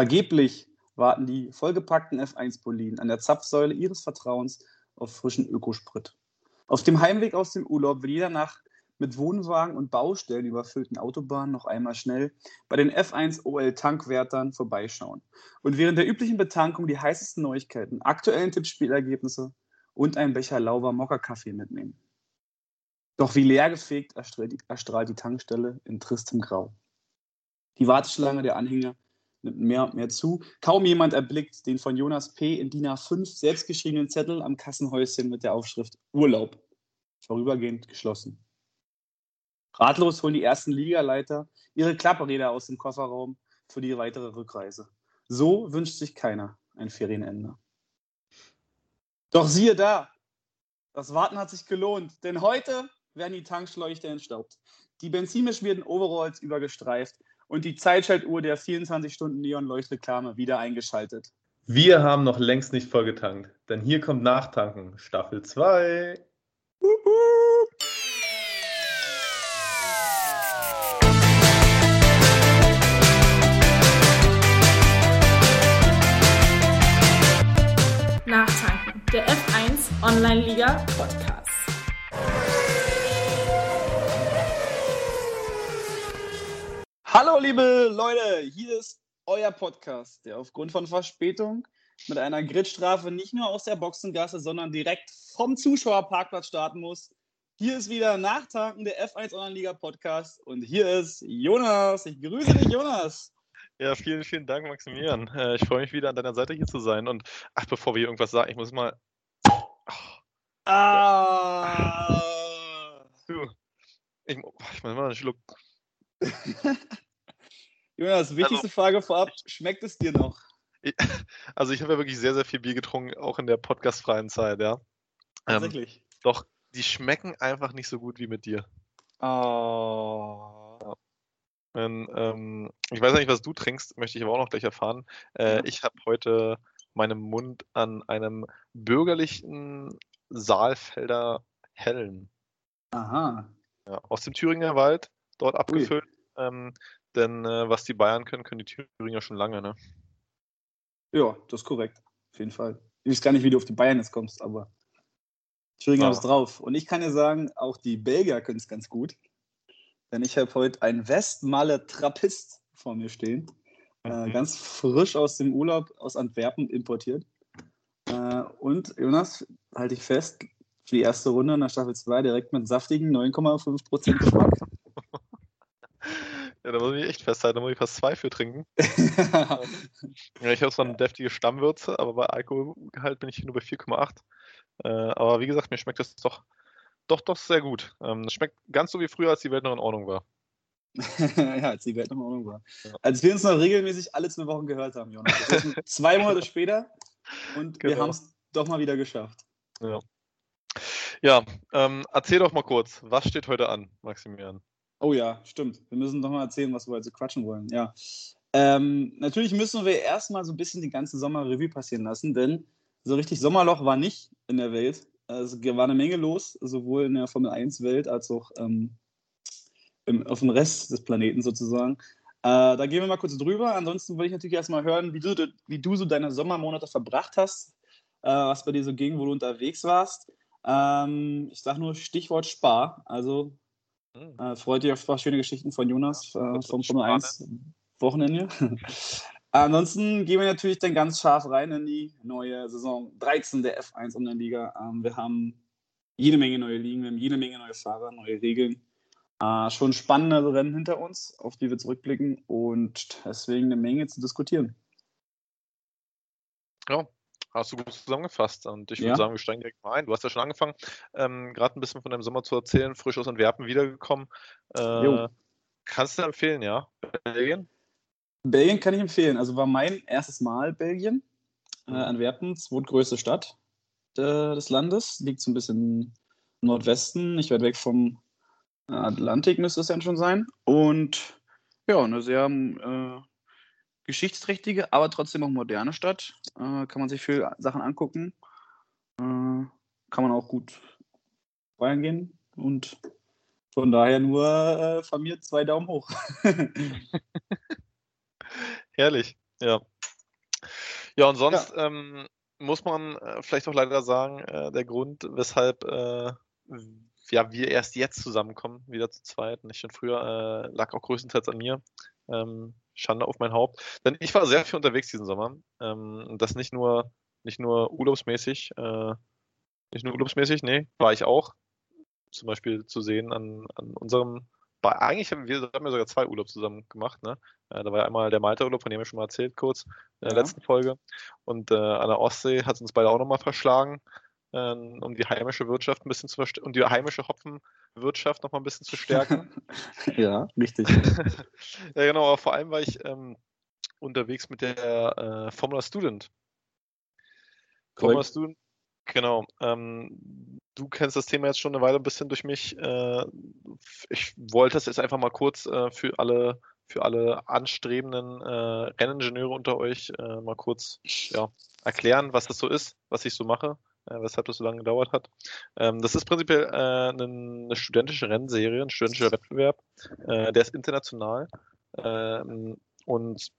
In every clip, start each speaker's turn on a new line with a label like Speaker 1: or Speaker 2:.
Speaker 1: Vergeblich warten die vollgepackten F1-Boliden an der Zapfsäule ihres Vertrauens auf frischen Ökosprit. Auf dem Heimweg aus dem Urlaub will jeder nach mit Wohnwagen und Baustellen überfüllten Autobahnen noch einmal schnell bei den F1 OL Tankwärtern vorbeischauen und während der üblichen Betankung die heißesten Neuigkeiten, aktuellen Tippspielergebnisse und einen Becher lauber Mokka-Kaffee mitnehmen. Doch wie leergefegt erstrahlt die Tankstelle in tristem Grau. Die Warteschlange der Anhänger nimmt mehr und mehr zu. Kaum jemand erblickt den von Jonas P. in DIN A5 selbstgeschriebenen Zettel am Kassenhäuschen mit der Aufschrift Urlaub. Vorübergehend geschlossen. Ratlos holen die ersten Ligaleiter ihre Klappräder aus dem Kofferraum für die weitere Rückreise. So wünscht sich keiner ein Ferienende. Doch siehe da, das Warten hat sich gelohnt, denn heute werden die Tankschläuche entstaubt, die benzinbeschmierten Overalls übergestreift und die Zeitschaltuhr der 24-Stunden-Neon-Leuchtreklame wieder eingeschaltet.
Speaker 2: Wir haben noch längst nicht vollgetankt, denn hier kommt Nachtanken, Staffel 2.
Speaker 3: Nachtanken, der F1 Online-Liga Podcast.
Speaker 1: Hallo liebe Leute, hier ist euer Podcast, der aufgrund von Verspätung mit einer Gridstrafe nicht nur aus der Boxengasse, sondern direkt vom Zuschauerparkplatz starten muss. Hier ist wieder Nachtanken der F1 Online-Liga Podcast und hier ist Jonas. Ich grüße dich, Jonas.
Speaker 2: Ja, vielen, vielen Dank, Maximilian. Äh, ich freue mich wieder an deiner Seite hier zu sein. Und ach, bevor wir irgendwas sagen, ich muss mal. Ah! Du. Ich, ich muss mal einen Schluck.
Speaker 1: Jonas, wichtigste also, Frage vorab: Schmeckt es dir noch?
Speaker 2: Also, ich habe ja wirklich sehr, sehr viel Bier getrunken, auch in der podcastfreien Zeit, ja.
Speaker 1: Tatsächlich. Ähm,
Speaker 2: doch, die schmecken einfach nicht so gut wie mit dir.
Speaker 1: Oh.
Speaker 2: Ja. Und, ähm, ich weiß nicht, was du trinkst, möchte ich aber auch noch gleich erfahren. Äh, ja. Ich habe heute meinen Mund an einem bürgerlichen Saalfelder Hellen.
Speaker 1: Aha.
Speaker 2: Ja, aus dem Thüringer Wald, dort abgefüllt. Ähm, denn äh, was die Bayern können, können die Thüringer schon lange, ne?
Speaker 1: Ja, das ist korrekt. Auf jeden Fall. Ich weiß gar nicht, wie du auf die Bayern jetzt kommst, aber Thüringer ja. ist drauf. Und ich kann dir sagen, auch die Belgier können es ganz gut. Denn ich habe heute einen Westmaler Trappist vor mir stehen. Äh, mhm. Äh, ganz frisch aus dem Urlaub aus Antwerpen importiert. Äh, und Jonas, halte ich fest, für die erste Runde in der Staffel 2 direkt mit saftigen 9,5% Geschmack.
Speaker 2: Ja, da muss ich echt festhalten, da muss ich fast zwei für trinken. ja, ich habe zwar eine deftige Stammwürze, aber bei Alkoholgehalt bin ich nur bei 4,8. Äh, aber wie gesagt, mir schmeckt das doch, doch, doch sehr gut. Ähm, es schmeckt ganz so wie früher, als die Welt noch in Ordnung war.
Speaker 1: ja, als die Welt noch in Ordnung war. Ja. Als wir uns noch regelmäßig alle zwei Wochen gehört haben, Jonas. zwei Monate später und genau. wir haben es doch mal wieder geschafft.
Speaker 2: Ja. Ja, ähm, erzähl doch mal kurz, was steht heute an, Maximilian?
Speaker 1: Oh ja, stimmt. Wir müssen doch mal erzählen, was wir heute quatschen wollen. Ja. Ähm, natürlich müssen wir erstmal so ein bisschen die ganze Sommerrevue passieren lassen, denn so richtig Sommerloch war nicht in der Welt. Es war eine Menge los, sowohl in der Formel 1-Welt als auch ähm, im, auf dem Rest des Planeten sozusagen. Äh, da gehen wir mal kurz drüber. Ansonsten würde ich natürlich erstmal hören, wie du, wie du so deine Sommermonate verbracht hast, äh, was bei dir so ging, wo du unterwegs warst. Ähm, ich sage nur Stichwort Spar. Also hm. Äh, freut dich auf ein paar schöne Geschichten von Jonas äh, vom Formel 1 Wochenende. Ansonsten gehen wir natürlich dann ganz scharf rein in die neue Saison 13 der F1 Online-Liga. Ähm, wir haben jede Menge neue Ligen, wir haben jede Menge neue Fahrer, neue Regeln. Äh, schon spannende Rennen hinter uns, auf die wir zurückblicken und deswegen eine Menge zu diskutieren.
Speaker 2: Ja, Hast du gut zusammengefasst. Und ich würde ja. sagen, wir steigen direkt mal ein. Du hast ja schon angefangen, ähm, gerade ein bisschen von deinem Sommer zu erzählen, frisch aus Antwerpen wiedergekommen. Äh, kannst du empfehlen, ja?
Speaker 1: Belgien? Belgien kann ich empfehlen. Also war mein erstes Mal Belgien. Äh, mhm. Antwerpen, zweitgrößte Stadt de, des Landes. Liegt so ein bisschen im Nordwesten, nicht weit weg vom Atlantik müsste es dann schon sein. Und ja, eine sehr äh, geschichtsträchtige, aber trotzdem auch moderne Stadt. Äh, kann man sich viele Sachen angucken. Äh, kann man auch gut feiern gehen. Und von daher nur äh, von mir zwei Daumen hoch.
Speaker 2: Herrlich. Ja. Ja, und sonst ja. Ähm, muss man äh, vielleicht auch leider sagen, äh, der Grund, weshalb äh, ja, wir erst jetzt zusammenkommen, wieder zu zweit, nicht schon früher, lag auch größtenteils an mir. Ähm, Schande auf mein Haupt. Denn ich war sehr viel unterwegs diesen Sommer. Ähm, und das nicht nur, nicht nur urlaubsmäßig, äh, nicht nur urlaubsmäßig, nee, war ich auch. Zum Beispiel zu sehen an, an unserem bei, eigentlich haben wir, haben wir sogar zwei Urlaube zusammen gemacht. Ne? Äh, da war ja einmal der Malta-Urlaub, von dem wir schon mal erzählt, kurz in der ja. letzten Folge. Und äh, an der Ostsee hat es uns beide auch nochmal verschlagen, um die heimische Wirtschaft ein bisschen zu verstärken, um die heimische Hopfenwirtschaft nochmal ein bisschen zu stärken.
Speaker 1: ja, richtig.
Speaker 2: ja, genau, aber vor allem war ich ähm, unterwegs mit der äh, Formula Student. Formula Student, genau. Ähm, du kennst das Thema jetzt schon eine Weile ein bisschen durch mich. Äh, ich wollte es jetzt einfach mal kurz äh, für alle für alle anstrebenden äh, Renningenieure unter euch äh, mal kurz ja, erklären, was das so ist, was ich so mache, weshalb das so lange gedauert hat. Ähm, das ist prinzipiell äh, eine, studentische Rennserie, ein studentischer Wettbewerb. Äh, der ist international ähm, und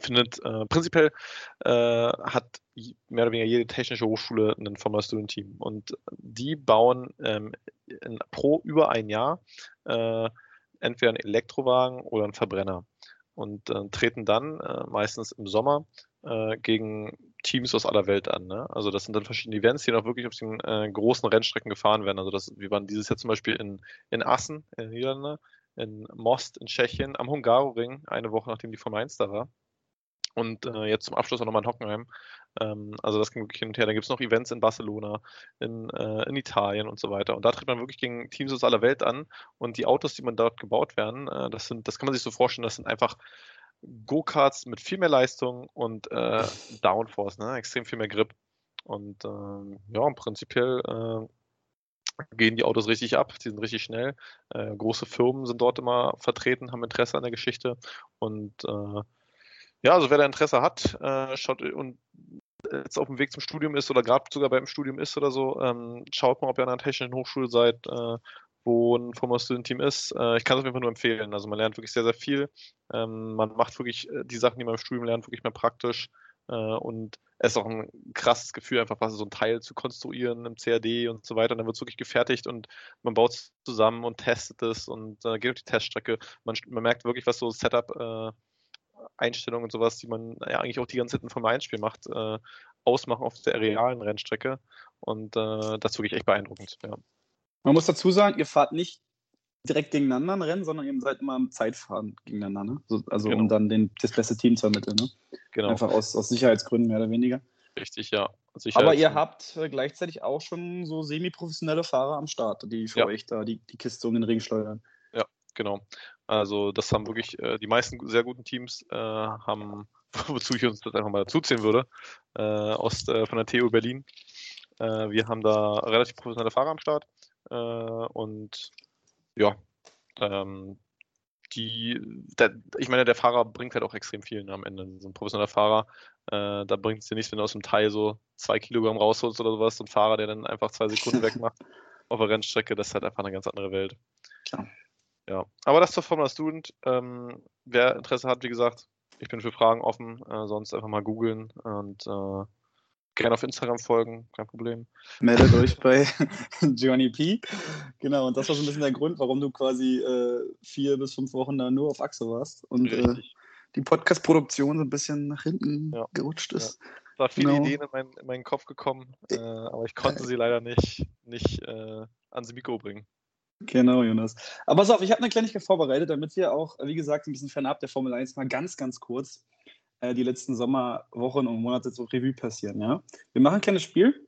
Speaker 2: findet äh, prinzipiell äh, hat mehr oder weniger jede technische Hochschule ein Formula Student Team und die bauen ähm, in, pro über ein Jahr äh, entweder einen Elektrowagen oder einen Verbrenner und äh, treten dann äh, meistens im Sommer äh, gegen Teams aus aller Welt an. Ne? Also das sind dann verschiedene Events, die noch wirklich auf den äh, großen Rennstrecken gefahren werden. Also das, wir waren dieses Jahr zum Beispiel in, in Assen in den Niederlanden, in Most in Tschechien, am Hungaroring, eine Woche nachdem die Formel 1 da war. Und äh, jetzt zum Abschluss auch nochmal in Hockenheim. Ähm, also das ging wirklich hin und her. Da gibt es noch Events in Barcelona, in, äh, in Italien und so weiter. Und da tritt man wirklich gegen Teams aus aller Welt an. Und die Autos, die man dort gebaut werden, äh, das sind, das kann man sich so vorstellen, das sind einfach Go-Karts mit viel mehr Leistung und äh, Downforce, ne? extrem viel mehr Grip. Und ähm, ja, prinzipiell äh, gehen die Autos richtig ab, die sind richtig schnell. Äh, große Firmen sind dort immer vertreten, haben Interesse an der Geschichte und äh, ja, also wer da Interesse hat, äh, schaut und jetzt auf dem Weg zum Studium ist oder gerade sogar beim Studium ist oder so, ähm, schaut mal, ob ihr an einer technischen Hochschule seid, äh, wo ein Former Student Team ist. Äh, ich kann es auf jeden Fall nur empfehlen. Also man lernt wirklich sehr, sehr viel. Ähm, man macht wirklich äh, die Sachen, die man im Studium lernt, wirklich mehr praktisch. Äh, und es ist auch ein krasses Gefühl, einfach so ein Teil zu konstruieren im CAD und so weiter. Und dann wird es wirklich gefertigt und man baut es zusammen und testet es und äh, geht auf die Teststrecke. Man, man merkt wirklich, was so Setup äh, Einstellungen und sowas, die man ja eigentlich auch die ganze Zeit vom Einspiel macht, äh, ausmachen auf der realen Rennstrecke. Und äh, das ist wirklich echt beeindruckend. Ja.
Speaker 1: Man muss dazu sagen, ihr fahrt nicht direkt gegeneinander ein Rennen, sondern ihr seid immer im Zeitfahren gegeneinander. Ne? So, also genau. um dann den, das beste Team zu ermitteln. Ne? Genau. Einfach aus, aus Sicherheitsgründen mehr oder weniger.
Speaker 2: Richtig, ja.
Speaker 1: Aber ihr habt äh, gleichzeitig auch schon so semi-professionelle Fahrer am Start, die für ja. euch da die, die Kiste um den Ring steuern.
Speaker 2: Ja, genau. Also das haben wirklich äh, die meisten sehr guten Teams äh, haben, wozu ich uns das einfach mal dazuziehen würde, äh, aus, äh, von der TU Berlin. Äh, wir haben da relativ professionelle Fahrer am Start äh, und ja, ähm, die, der, ich meine, der Fahrer bringt halt auch extrem viel ne, am Ende. So ein professioneller Fahrer, äh, da bringt es dir nichts, wenn du aus dem Teil so zwei Kilogramm rausholst oder sowas. So ein Fahrer, der dann einfach zwei Sekunden wegmacht auf der Rennstrecke, das ist halt einfach eine ganz andere Welt. Klar. Ja, aber das zur Formula Student. Ähm, wer Interesse hat, wie gesagt, ich bin für Fragen offen. Äh, sonst einfach mal googeln und äh, gerne auf Instagram folgen, kein Problem.
Speaker 1: Meldet euch bei Johnny P. Genau, und das war so ein bisschen der Grund, warum du quasi äh, vier bis fünf Wochen da nur auf Achse warst und äh, die Podcast-Produktion so ein bisschen nach hinten ja. gerutscht ist. Ja.
Speaker 2: Es waren viele genau. Ideen in, mein, in, meinen Kopf gekommen, äh, aber ich konnte sie leider nicht, nicht äh, ans Mikro bringen.
Speaker 1: Genau, Jonas. Aber pass auf, ich habe eine Kleinigkeit vorbereitet, damit wir auch, wie gesagt, ein bisschen fernab der Formel 1 mal ganz, ganz kurz äh, die letzten Sommerwochen und Monate so Revue passieren. Ja? Wir machen ein kleines Spiel.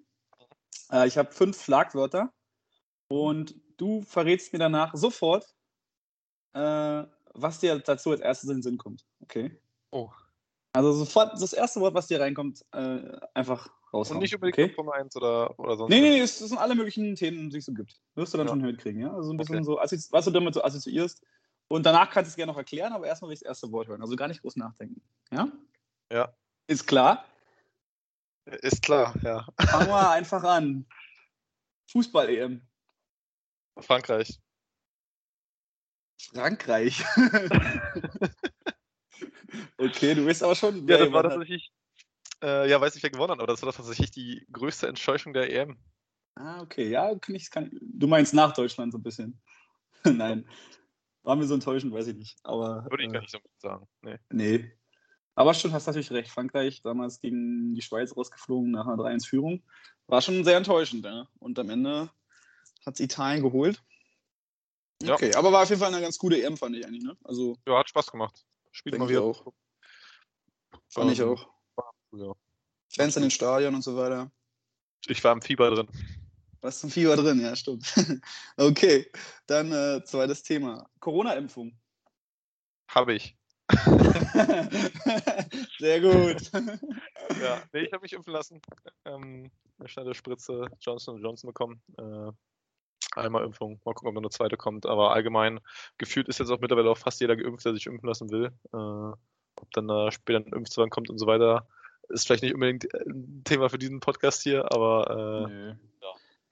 Speaker 1: Äh, ich habe fünf Schlagwörter und du verrätst mir danach sofort, äh, was dir dazu als erstes in den Sinn kommt. Okay?
Speaker 2: Oh.
Speaker 1: Also sofort das erste Wort, was dir reinkommt, äh, einfach raus.
Speaker 2: Und nicht unbedingt okay? Formel 1 oder, oder sonst
Speaker 1: Nee, nee, nee, es sind alle möglichen Themen, die es so gibt. Wirst du dann ja. schon mitkriegen, ja? Also ein bisschen okay. so, was du damit so assoziierst. Und danach kannst du es gerne noch erklären, aber erstmal will ich das erste Wort hören. Also gar nicht groß nachdenken. Ja?
Speaker 2: Ja.
Speaker 1: Ist klar?
Speaker 2: Ist klar, ja.
Speaker 1: Fangen wir einfach an. Fußball-EM.
Speaker 2: Frankreich.
Speaker 1: Frankreich. Okay, du bist aber schon.
Speaker 2: Ja, das war tatsächlich. Äh, ja, weiß nicht, wer gewonnen hat, aber das war tatsächlich die größte Enttäuschung der EM.
Speaker 1: Ah, okay. Ja, kann ich, kann, du meinst nach Deutschland so ein bisschen. Nein. Waren wir so enttäuschend, weiß ich nicht. Aber,
Speaker 2: Würde ich gar nicht so sagen.
Speaker 1: Nee. nee. Aber schon, hast natürlich recht. Frankreich damals gegen die Schweiz rausgeflogen nach einer 3-1-Führung. War schon sehr enttäuschend. Ja. Und am Ende hat es Italien geholt. Ja. Okay, aber war auf jeden Fall eine ganz gute EM, fand ich eigentlich. Ne? Also,
Speaker 2: ja, hat Spaß gemacht.
Speaker 1: Spielt mal wieder. Auch. Fand ich auch. Ja. Fans in den Stadion und so weiter.
Speaker 2: Ich war im Fieber drin.
Speaker 1: Was zum Fieber drin, ja, stimmt. okay, dann äh, zweites Thema. Corona-Impfung.
Speaker 2: Habe ich.
Speaker 1: Sehr gut.
Speaker 2: ja, nee, ich habe mich impfen lassen. Ähm, eine schnelle Spritze Johnson Johnson bekommen. Äh, einmal Impfung. Mal gucken, ob noch eine zweite kommt. Aber allgemein gefühlt ist jetzt auch mittlerweile auch fast jeder geimpft, der sich impfen lassen will. Äh, ob dann äh, später ein Impfzwang kommt und so weiter, ist vielleicht nicht unbedingt ein Thema für diesen Podcast hier, aber äh, ja,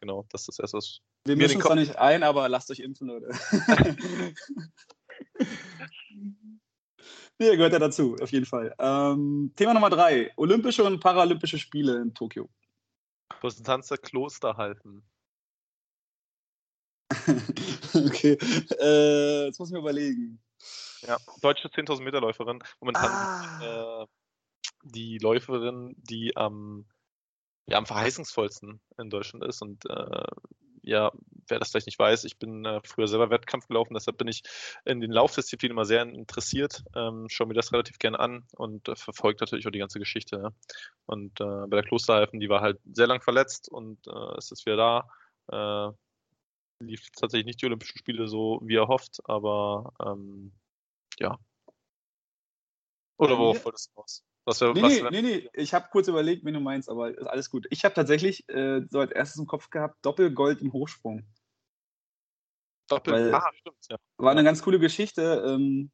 Speaker 2: genau, das ist das erste, was
Speaker 1: Wir mischen uns da nicht ein, aber lasst euch impfen, Leute. nee, gehört ja dazu, auf jeden Fall. Ähm, Thema Nummer drei: Olympische und Paralympische Spiele in Tokio.
Speaker 2: Der Kloster halten.
Speaker 1: okay, äh, jetzt muss ich mir überlegen.
Speaker 2: Ja, deutsche 10.000 Meter Läuferin. Momentan ah. äh, die Läuferin, die am, ja, am verheißungsvollsten in Deutschland ist. Und äh, ja, wer das vielleicht nicht weiß, ich bin äh, früher selber Wettkampf gelaufen, deshalb bin ich in den Laufdisziplinen immer sehr interessiert, ähm, schaue mir das relativ gerne an und äh, verfolge natürlich auch die ganze Geschichte. Ja. Und äh, bei der Klosterhalfen, die war halt sehr lang verletzt und äh, es ist wieder da. Äh, lief tatsächlich nicht die Olympischen Spiele so, wie er hofft, aber ähm, ja. Oder worauf wolltest du raus?
Speaker 1: Was wir, nee, was nee, nee, nee, ich habe kurz überlegt, wen du meinst, aber ist alles gut. Ich habe tatsächlich äh, so als erstes im Kopf gehabt, Doppelgold im Hochsprung.
Speaker 2: Doppel, Weil, ah, stimmt, ja.
Speaker 1: War eine ganz coole Geschichte. Ähm,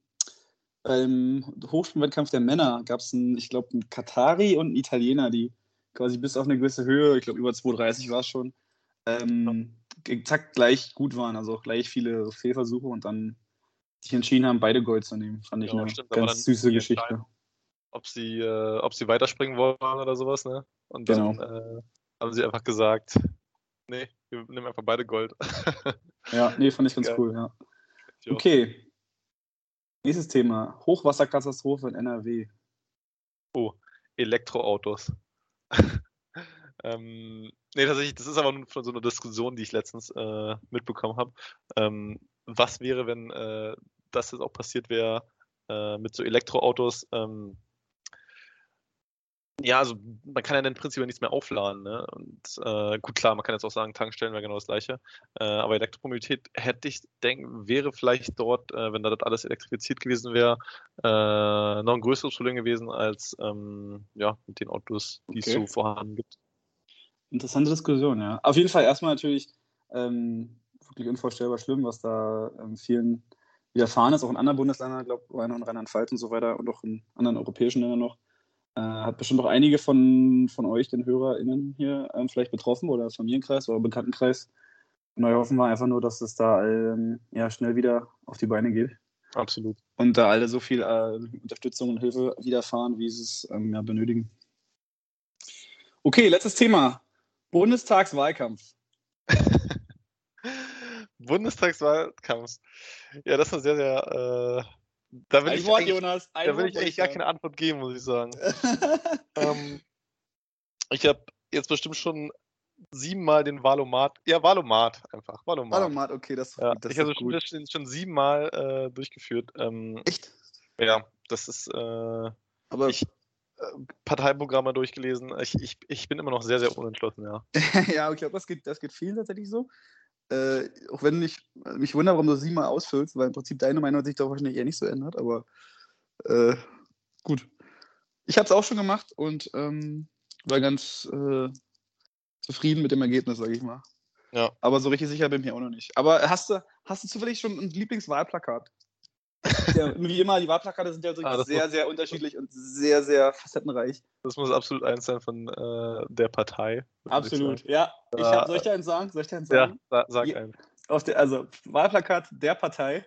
Speaker 1: beim Hochsprungwettkampf der Männer gab es einen, ich glaube, einen Katari und einen Italiener, die quasi bis auf eine gewisse Höhe, ich glaube über 2,30 war es schon, ähm, exakt gleich gut waren, also auch gleich viele Fehlversuche und dann sich entschieden haben, beide Gold zu nehmen. Fand ich ja, eine stimmt, ganz süße Geschichte.
Speaker 2: Ob sie, äh, ob sie weiterspringen wollen oder sowas, ne? Und dann genau. äh, haben sie einfach gesagt, nee, wir nehmen einfach beide Gold.
Speaker 1: ja, nee, fand ich ganz Geil. cool, ja. Okay. Nächstes Thema. Hochwasserkatastrophe in NRW.
Speaker 2: Oh, Elektroautos. ähm, nee, tatsächlich, das ist aber nur von so einer Diskussion, die ich letztens äh, mitbekommen habe. Ähm, was wäre, wenn äh, das jetzt auch passiert wäre äh, mit so Elektroautos? Ähm, ja, also man kann ja im Prinzip nichts mehr aufladen. Ne? Und äh, gut, klar, man kann jetzt auch sagen, Tankstellen wäre genau das gleiche. Äh, aber Elektromobilität hätte ich denken, wäre vielleicht dort, äh, wenn da das alles elektrifiziert gewesen wäre, äh, noch ein größeres Problem gewesen als ähm, ja, mit den Autos, die okay. es so vorhanden gibt.
Speaker 1: Interessante Diskussion, ja. Auf jeden Fall erstmal natürlich ähm, wirklich unvorstellbar schlimm, was da ähm, vielen widerfahren ist, auch in anderen Bundesländern, glaube ich, in Rheinland-Pfalz und so weiter und auch in anderen europäischen Ländern noch. Äh, hat bestimmt auch einige von, von euch, den HörerInnen hier, ähm, vielleicht betroffen oder Familienkreis oder Bekanntenkreis. Und wir hoffen wir einfach nur, dass es da ähm, ja, schnell wieder auf die Beine geht.
Speaker 2: Absolut.
Speaker 1: Und da alle so viel äh, Unterstützung und Hilfe widerfahren, wie sie es ähm, ja, benötigen. Okay, letztes Thema. Bundestagswahlkampf.
Speaker 2: Bundestagswahlkampf. Ja, das war sehr, sehr. Da will ein ich Wort, Jonas. da will ich eigentlich gar keine Antwort geben, muss ich sagen. ähm, ich habe jetzt bestimmt schon siebenmal den Valomat. Ja, Valomat einfach. Valomat,
Speaker 1: Valomat okay, das,
Speaker 2: ja, das Ich habe schon, schon, schon siebenmal äh, durchgeführt. Ähm,
Speaker 1: Echt?
Speaker 2: Ja, das ist. Äh, Aber ich, äh, Parteiprogramme durchgelesen. Ich, ich, ich bin immer noch sehr, sehr unentschlossen, ja.
Speaker 1: ja, ich glaube, das geht, das geht vielen tatsächlich so. Äh, auch wenn ich mich wundere, warum du sie mal ausfüllst, weil im Prinzip deine Meinung hat sich doch wahrscheinlich eher nicht so ändert, aber äh, gut. Ich habe es auch schon gemacht und ähm, war ganz äh, zufrieden mit dem Ergebnis, sage ich mal.
Speaker 2: Ja.
Speaker 1: Aber so richtig sicher bin ich mir auch noch nicht. Aber hast du, hast du zufällig schon ein Lieblingswahlplakat? ja, wie immer, die Wahlplakate sind ja ah, sehr, muss, sehr unterschiedlich und sehr, sehr facettenreich.
Speaker 2: Das muss absolut eins sein von äh, der Partei.
Speaker 1: Absolut, ich ja. Ich hab, soll ich dir einen sagen? Soll ich dir einen sagen?
Speaker 2: Ja, sag einen.
Speaker 1: Auf der, also, Wahlplakat der Partei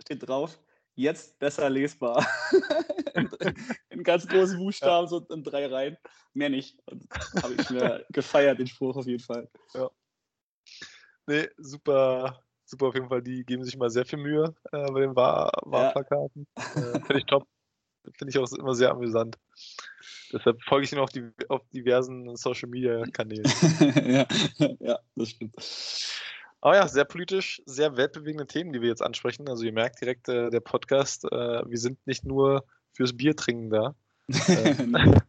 Speaker 1: steht drauf, jetzt besser lesbar. in ganz großen Buchstaben, ja. so in drei Reihen. Mehr nicht. Habe ich mir gefeiert, den Spruch auf jeden Fall.
Speaker 2: Ja. Nee, super, super auf jeden Fall. Die geben sich mal sehr viel Mühe äh, bei den Wahlplakaten. Ja. Äh, Finde ich top. Finde ich auch immer sehr amüsant. Deshalb folge ich ihnen auf, die, auf diversen Social Media Kanälen.
Speaker 1: ja, ja, das stimmt.
Speaker 2: Aber ja, sehr politisch, sehr weltbewegende Themen, die wir jetzt ansprechen. Also ihr merkt direkt, äh, der Podcast, äh, wir sind nicht nur fürs Bier trinken da.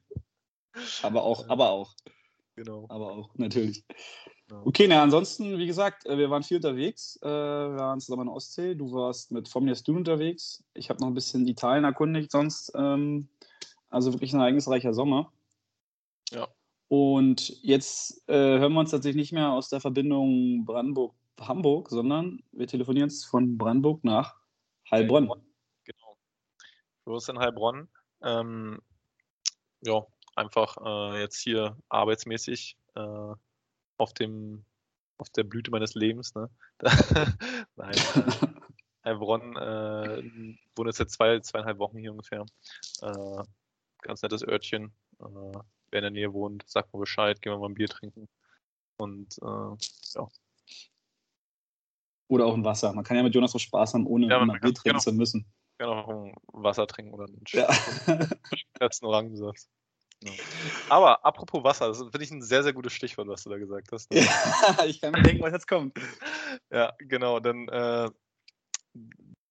Speaker 1: aber auch, aber auch.
Speaker 2: Genau.
Speaker 1: Aber auch, natürlich. Okay, na, ansonsten, wie gesagt, äh, wir waren viel unterwegs. Äh, wir waren zusammen in der Ostsee. Du warst mit Formias Dune unterwegs. Ich habe noch ein bisschen Italien erkundigt sonst. Ähm, also wirklich ein ereignisreicher Sommer.
Speaker 2: Ja.
Speaker 1: Und jetzt äh, hören wir uns tatsächlich nicht mehr aus der Verbindung Brandenburg-Hamburg, sondern wir telefonieren jetzt von Brandenburg nach Heilbronn.
Speaker 2: Genau. Für uns in Heilbronn. Ähm, ja, einfach äh, jetzt hier arbeitsmäßig äh, auf dem auf der Blüte meines Lebens. Ne? Nein. Äh, Heilbronn äh, wohne jetzt seit zwei, zweieinhalb Wochen hier ungefähr. Äh, ganz nettes Örtchen. Äh, wer in der Nähe wohnt, sagt mal Bescheid, gehen wir mal ein Bier trinken. Und äh, ja.
Speaker 1: Oder auch ein Wasser. Man kann ja mit Jonas auch Spaß haben, ohne ja, ein Bier trinken genau, zu müssen.
Speaker 2: Kann auch ein Wasser trinken oder einen ja. Orangensaft. Ja. Aber apropos Wasser, das finde ich ein sehr, sehr gutes Stichwort, was du da gesagt hast.
Speaker 1: Ne? Ja, ich kann mir denken, was jetzt kommt.
Speaker 2: Ja, genau. Denn äh,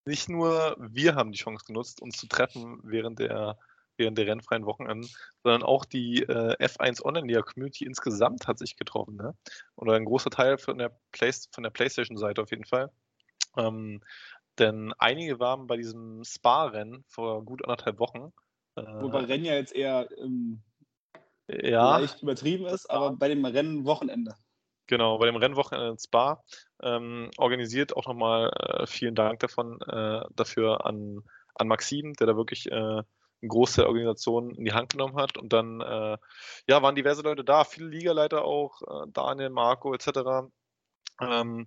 Speaker 2: nicht nur wir haben die Chance genutzt, uns zu treffen während der während der rennfreien Wochenenden, sondern auch die äh, F1 Online-Liga-Community insgesamt hat sich getroffen. Ne? Oder ein großer Teil von der, Play von der PlayStation-Seite auf jeden Fall. Ähm, denn einige waren bei diesem Spa-Rennen vor gut anderthalb Wochen.
Speaker 1: Äh, Wobei Rennen ja jetzt eher ähm,
Speaker 2: ja,
Speaker 1: leicht übertrieben ist, aber bei dem Rennwochenende.
Speaker 2: Genau, bei dem Rennwochenende in Spa ähm, organisiert auch nochmal äh, vielen Dank davon äh, dafür an, an Maxim, der da wirklich äh, eine große Organisation in die Hand genommen hat. Und dann äh, ja, waren diverse Leute da, viele Ligaleiter auch, äh, Daniel, Marco etc. Ähm,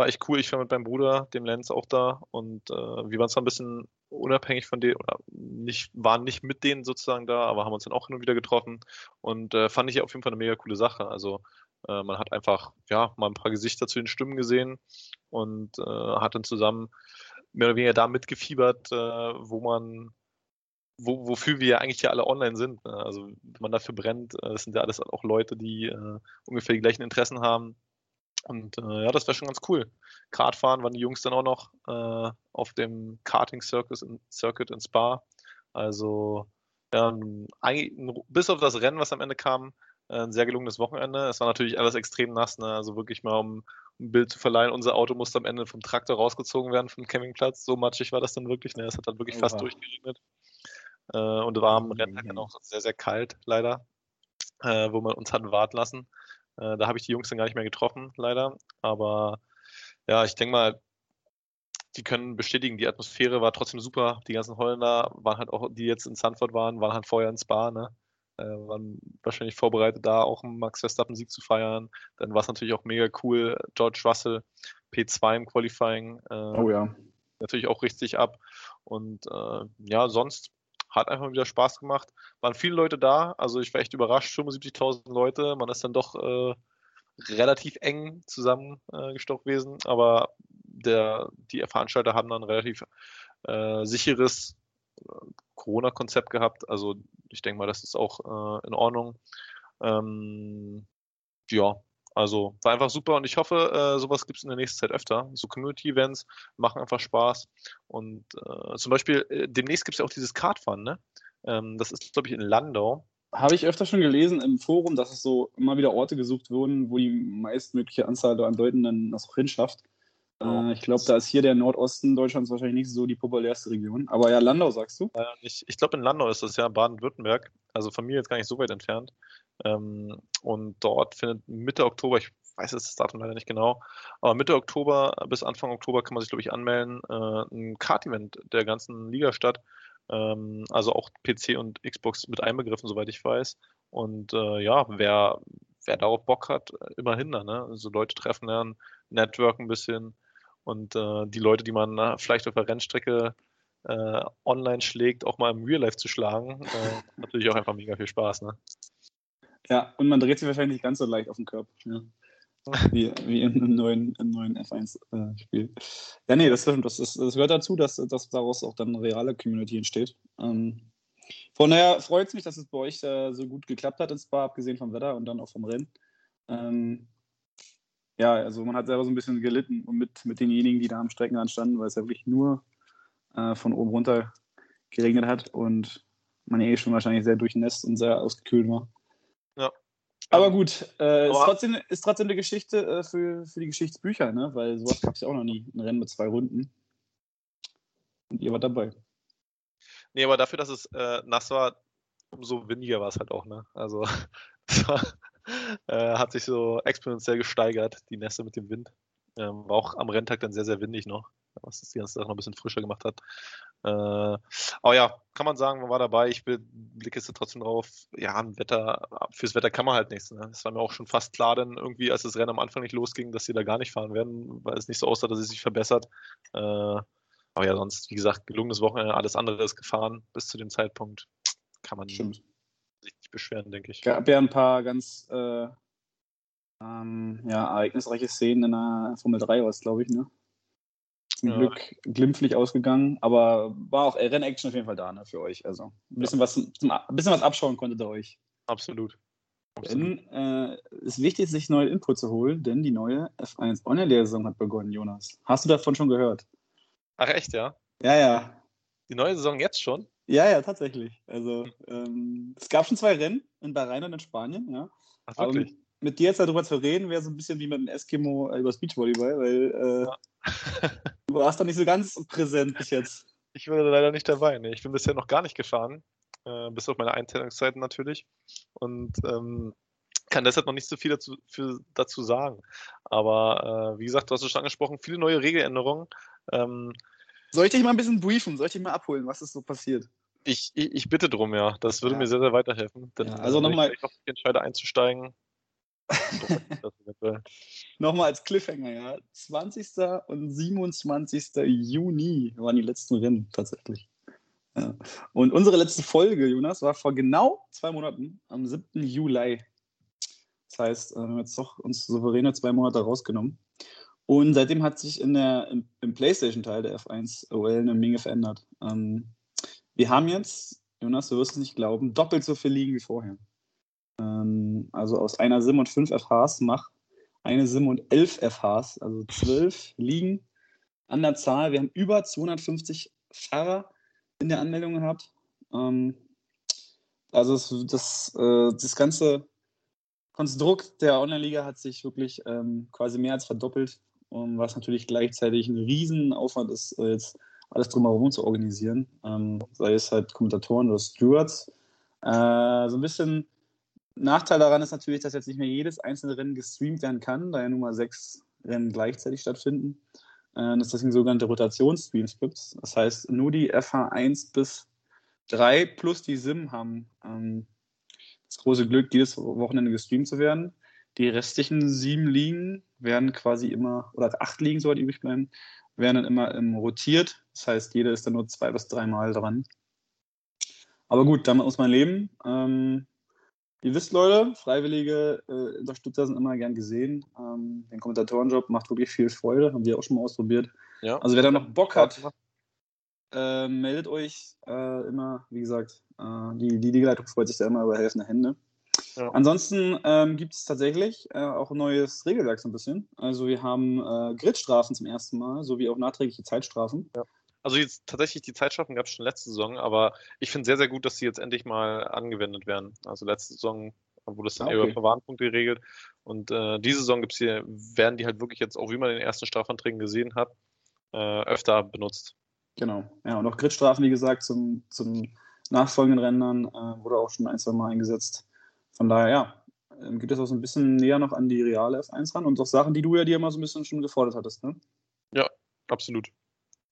Speaker 2: war echt cool. Ich war mit meinem Bruder, dem Lenz, auch da und äh, wir waren zwar ein bisschen unabhängig von denen oder nicht, waren nicht mit denen sozusagen da, aber haben uns dann auch hin und wieder getroffen und äh, fand ich auf jeden Fall eine mega coole Sache. Also äh, man hat einfach ja mal ein paar Gesichter zu den Stimmen gesehen und äh, hat dann zusammen mehr oder weniger da mitgefiebert, äh, wo man wo, wofür wir ja eigentlich ja alle online sind. Ne? Also wenn man dafür brennt, äh, das sind ja alles auch Leute, die äh, ungefähr die gleichen Interessen haben. Und äh, ja, das wäre schon ganz cool. Kartfahren waren die Jungs dann auch noch äh, auf dem Karting Circus in, Circuit in Spa. Also ja, ein, bis auf das Rennen, was am Ende kam, äh, ein sehr gelungenes Wochenende. Es war natürlich alles extrem nass, ne? also wirklich mal um, um ein Bild zu verleihen. Unser Auto musste am Ende vom Traktor rausgezogen werden vom Campingplatz. So matschig war das dann wirklich. Ne? Es hat dann wirklich Oha. fast durchgeregnet. Äh, und war am Renntag dann auch sehr, sehr kalt, leider, äh, wo man uns hat warten lassen. Äh, da habe ich die Jungs dann gar nicht mehr getroffen, leider. Aber ja, ich denke mal, die können bestätigen, die Atmosphäre war trotzdem super. Die ganzen Holländer waren halt auch, die jetzt in Sanford waren, waren halt vorher in Spa, ne? Äh, waren wahrscheinlich vorbereitet, da auch einen Max Verstappen-Sieg zu feiern. Dann war es natürlich auch mega cool. George Russell, P2 im Qualifying.
Speaker 1: Äh, oh ja.
Speaker 2: Natürlich auch richtig ab. Und äh, ja, sonst hat einfach wieder Spaß gemacht. Waren viele Leute da, also ich war echt überrascht, 75.000 Leute. Man ist dann doch äh, relativ eng zusammengestockt äh, gewesen, aber der, die Veranstalter haben dann relativ äh, sicheres äh, Corona-Konzept gehabt. Also ich denke mal, das ist auch äh, in Ordnung. Ähm, ja, also war einfach super und ich hoffe, äh, sowas gibt es in der nächsten Zeit öfter. So Community-Events machen einfach Spaß. Und äh, zum Beispiel, äh, demnächst gibt es ja auch dieses Kartfahren, ne? Ähm, das ist, glaube ich, in Landau.
Speaker 1: Habe ich öfter schon gelesen im Forum, dass es so immer wieder Orte gesucht wurden, wo die meistmögliche Anzahl an Leuten dann das auch hinschafft. Äh, ich glaube, da ist hier der Nordosten Deutschlands wahrscheinlich nicht so die populärste Region. Aber ja, Landau sagst du?
Speaker 2: Äh, ich, ich glaube, in Landau ist das ja Baden-Württemberg. Also von mir jetzt gar nicht so weit entfernt. Ähm, und dort findet Mitte Oktober, ich weiß jetzt das Datum leider nicht genau, aber Mitte Oktober bis Anfang Oktober kann man sich, glaube ich, anmelden, äh, ein Kart-Event der ganzen Liga statt. Ähm, also auch PC und Xbox mit einbegriffen, soweit ich weiß. Und äh, ja, wer, wer darauf Bock hat, immerhin da, ne? Also Leute treffen lernen, Network ein bisschen und äh, die Leute, die man na, vielleicht auf der Rennstrecke äh, online schlägt, auch mal im Real Life zu schlagen. Äh, natürlich auch einfach mega viel Spaß. Ne?
Speaker 1: Ja, und man dreht sich wahrscheinlich nicht ganz so leicht auf den Körper. Ja. Wie, wie im neuen, neuen F1-Spiel. Äh, ja, nee, das stimmt. Das, ist, das gehört dazu, dass, dass daraus auch dann eine reale Community entsteht. Ähm, von daher freut es mich, dass es bei euch äh, so gut geklappt hat ins Spa, abgesehen vom Wetter und dann auch vom Rennen. Ähm, ja, also man hat selber so ein bisschen gelitten mit, mit denjenigen, die da am Streckenrand standen, weil es ja wirklich nur äh, von oben runter geregnet hat und man eh schon wahrscheinlich sehr durchnässt und sehr ausgekühlt war. Aber gut, äh, Aber ist, trotzdem, ist trotzdem eine Geschichte äh, für, für die Geschichtsbücher, ne? weil sowas gab es ja auch noch nie. Ein Rennen mit zwei Runden. Und ihr wart dabei.
Speaker 2: Nee, aber dafür, dass es äh, nass war, umso windiger war es halt auch. Ne? Also, war, äh, hat sich so exponentiell gesteigert, die Nässe mit dem Wind. Ähm, war auch am Renntag dann sehr, sehr windig noch, was das die ganze Sache noch ein bisschen frischer gemacht hat. Äh, aber ja, kann man sagen, man war dabei. Ich blicke jetzt trotzdem drauf. Ja, ein Wetter, fürs Wetter kann man halt nichts. Ne? Das war mir auch schon fast klar, denn irgendwie, als das Rennen am Anfang nicht losging, dass sie da gar nicht fahren werden, weil es nicht so aussah, dass es sich verbessert. Äh, aber ja, sonst, wie gesagt, gelungenes Wochenende, alles andere ist gefahren bis zu dem Zeitpunkt. Kann man Stimmt. sich nicht beschweren, denke ich.
Speaker 1: Gab ja ein paar ganz äh, ähm, ja, ereignisreiche Szenen in der Formel 3 war es, glaube ich, ne? Zum ja. Glück glimpflich ausgegangen, aber war auch Rennaction auf jeden Fall da, ne, für euch. Also ein bisschen, ja. was, ein bisschen was abschauen konntet ihr euch.
Speaker 2: Absolut.
Speaker 1: Denn äh, es ist wichtig, sich neue Input zu holen, denn die neue F1 Online-Saison hat begonnen, Jonas. Hast du davon schon gehört?
Speaker 2: Ach echt, ja?
Speaker 1: Ja, ja.
Speaker 2: Die neue Saison jetzt schon?
Speaker 1: Ja, ja, tatsächlich. Also ähm, es gab schon zwei Rennen in Bahrain und in Spanien, ja.
Speaker 2: Ach, wirklich?
Speaker 1: Aber mit dir jetzt darüber zu reden, wäre so ein bisschen wie mit einem Eskimo äh, über Beachvolleyball, weil äh, ja. du warst doch nicht so ganz präsent bis jetzt.
Speaker 2: Ich war leider nicht dabei. Ne? Ich bin bisher noch gar nicht gefahren, äh, bis auf meine Einteilungszeiten natürlich. Und ähm, kann deshalb noch nicht so viel dazu, für, dazu sagen. Aber äh, wie gesagt, du hast es schon angesprochen, viele neue Regeländerungen. Ähm,
Speaker 1: Soll ich dich mal ein bisschen briefen? Soll ich dich mal abholen, was ist so passiert?
Speaker 2: Ich, ich, ich bitte drum, ja. Das würde ja. mir sehr, sehr weiterhelfen.
Speaker 1: Denn, ja, also nochmal.
Speaker 2: Ich, ich entscheide einzusteigen,
Speaker 1: Nochmal als Cliffhanger, ja. 20. und 27. Juni waren die letzten Rennen tatsächlich. Ja. Und unsere letzte Folge, Jonas, war vor genau zwei Monaten, am 7. Juli. Das heißt, äh, wir haben jetzt doch uns souveräne zwei Monate rausgenommen. Und seitdem hat sich in der, im, im PlayStation-Teil der F1 OL eine Menge verändert. Ähm, wir haben jetzt, Jonas, du wirst es nicht glauben, doppelt so viel liegen wie vorher. Ähm, also aus einer SIM und fünf FHs mach eine SIM und elf FHs, also zwölf liegen an der Zahl. Wir haben über 250 Fahrer in der Anmeldung gehabt. Ähm, also das, das, äh, das ganze Konstrukt der Online-Liga hat sich wirklich ähm, quasi mehr als verdoppelt, um, was natürlich gleichzeitig ein Riesenaufwand ist, äh, jetzt alles drumherum zu organisieren. Ähm, sei es halt Kommentatoren oder Stewards. Äh, so ein bisschen Nachteil daran ist natürlich, dass jetzt nicht mehr jedes einzelne Rennen gestreamt werden kann, da ja nun mal sechs Rennen gleichzeitig stattfinden. Äh, es deswegen sogenannte Rotationsstreams gibt. Das heißt, nur die FH1 bis 3 plus die SIM haben ähm, das große Glück, jedes Wochenende gestreamt zu werden. Die restlichen sieben Ligen werden quasi immer, oder acht Ligen sollten übrig bleiben, werden dann immer ähm, rotiert. Das heißt, jeder ist dann nur zwei bis dreimal dran. Aber gut, damit muss man leben. Ähm, Ihr wisst, Leute, freiwillige äh, Unterstützer sind immer gern gesehen. Ähm, den Kommentatorenjob macht wirklich viel Freude, haben wir auch schon mal ausprobiert. Ja. Also wer da noch Bock hat, äh, meldet euch äh, immer, wie gesagt, äh, die, die Ligaleitung freut sich da immer über helfende Hände. Ja. Ansonsten ähm, gibt es tatsächlich äh, auch ein neues Regelwerk so ein bisschen. Also wir haben äh, Gridstrafen zum ersten Mal, sowie auch nachträgliche Zeitstrafen.
Speaker 2: Ja. Also jetzt tatsächlich die Zeitstrafen gab es schon letzte Saison, aber ich finde sehr, sehr gut, dass sie jetzt endlich mal angewendet werden. Also letzte Saison wurde es dann ah, okay. eher über Verwarnpunkte geregelt. Und äh, diese Saison gibt's hier, werden die halt wirklich jetzt, auch wie man in den ersten Strafanträgen gesehen hat, äh, öfter benutzt.
Speaker 1: Genau. Ja, und auch Gridstrafen, wie gesagt, zum, zum nachfolgenden Rändern äh, wurde auch schon ein, zwei Mal eingesetzt. Von daher, ja, ähm, geht es auch so ein bisschen näher noch an die reale F1 ran und auch Sachen, die du ja dir immer so ein bisschen schon gefordert hattest, ne?
Speaker 2: Ja, absolut.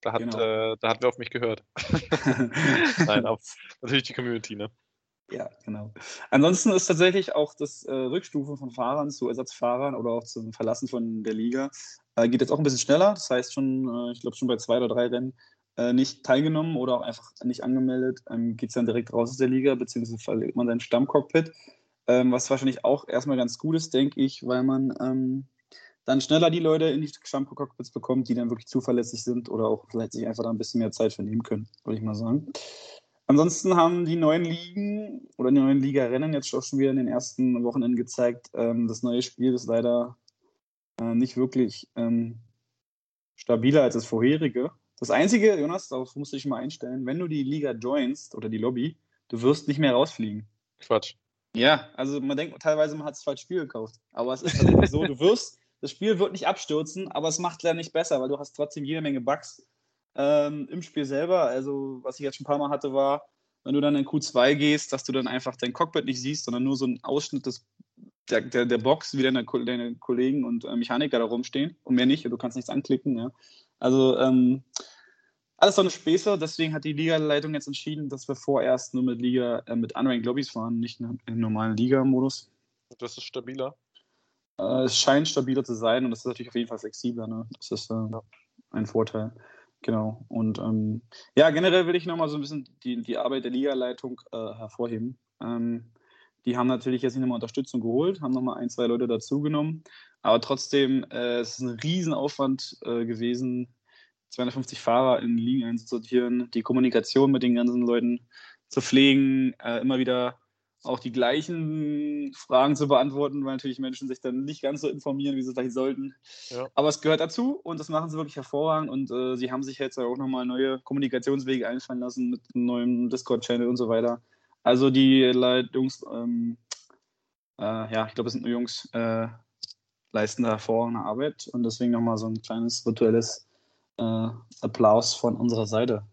Speaker 2: Da hat, genau. äh, da hat wer auf mich gehört. Nein, auf natürlich die Community, ne?
Speaker 1: Ja, genau. Ansonsten ist tatsächlich auch das äh, Rückstufen von Fahrern zu Ersatzfahrern oder auch zum Verlassen von der Liga äh, geht jetzt auch ein bisschen schneller. Das heißt schon, äh, ich glaube schon bei zwei oder drei Rennen äh, nicht teilgenommen oder auch einfach nicht angemeldet, ähm, geht es dann direkt raus aus der Liga, beziehungsweise verliert man sein Stammcockpit. Ähm, was wahrscheinlich auch erstmal ganz gut ist, denke ich, weil man ähm, dann schneller die Leute in die Stammcockpits bekommt, die dann wirklich zuverlässig sind oder auch vielleicht sich einfach da ein bisschen mehr Zeit vernehmen können, würde ich mal sagen. Ansonsten haben die neuen Ligen oder die neuen Ligarennen jetzt auch schon wieder in den ersten Wochenenden gezeigt, ähm, das neue Spiel ist leider äh, nicht wirklich ähm, stabiler als das vorherige. Das Einzige, Jonas, darauf musst du dich mal einstellen, wenn du die Liga joinst oder die Lobby, du wirst nicht mehr rausfliegen.
Speaker 2: Quatsch.
Speaker 1: Ja, also man denkt teilweise, man hat das falsche Spiel gekauft. Aber es ist tatsächlich so, du wirst, das Spiel wird nicht abstürzen, aber es macht leider nicht besser, weil du hast trotzdem jede Menge Bugs ähm, im Spiel selber. Also, was ich jetzt schon ein paar Mal hatte, war, wenn du dann in Q2 gehst, dass du dann einfach dein Cockpit nicht siehst, sondern nur so einen Ausschnitt des, der, der, der Box, wie deine, deine Kollegen und äh, Mechaniker da rumstehen und mehr nicht. Du kannst nichts anklicken. Ja. Also, ähm, alles so eine Späße, deswegen hat die Liga-Leitung jetzt entschieden, dass wir vorerst nur mit Liga, äh, mit Unranked Lobbys fahren, nicht im normalen Liga-Modus.
Speaker 2: Das ist stabiler.
Speaker 1: Äh, es scheint stabiler zu sein und das ist natürlich auf jeden Fall flexibler. Ne? Das ist äh, ja. ein Vorteil. Genau. Und ähm, ja, generell will ich nochmal so ein bisschen die, die Arbeit der Liga-Leitung äh, hervorheben. Ähm, die haben natürlich jetzt nicht nochmal Unterstützung geholt, haben nochmal ein, zwei Leute dazugenommen. Aber trotzdem, äh, es ist ein Riesenaufwand äh, gewesen, 250 Fahrer in Ligen einzusortieren, die Kommunikation mit den ganzen Leuten zu pflegen, äh, immer wieder auch die gleichen Fragen zu beantworten, weil natürlich Menschen sich dann nicht ganz so informieren, wie sie vielleicht sollten. Ja. Aber es gehört dazu und das machen sie wirklich hervorragend und äh, sie haben sich jetzt auch nochmal neue Kommunikationswege einfallen lassen mit einem neuen Discord-Channel und so weiter. Also die Jungs, ähm, äh, ja, ich glaube, es sind nur Jungs, äh, leisten da hervorragende Arbeit und deswegen nochmal so ein kleines virtuelles äh, Applaus von unserer Seite.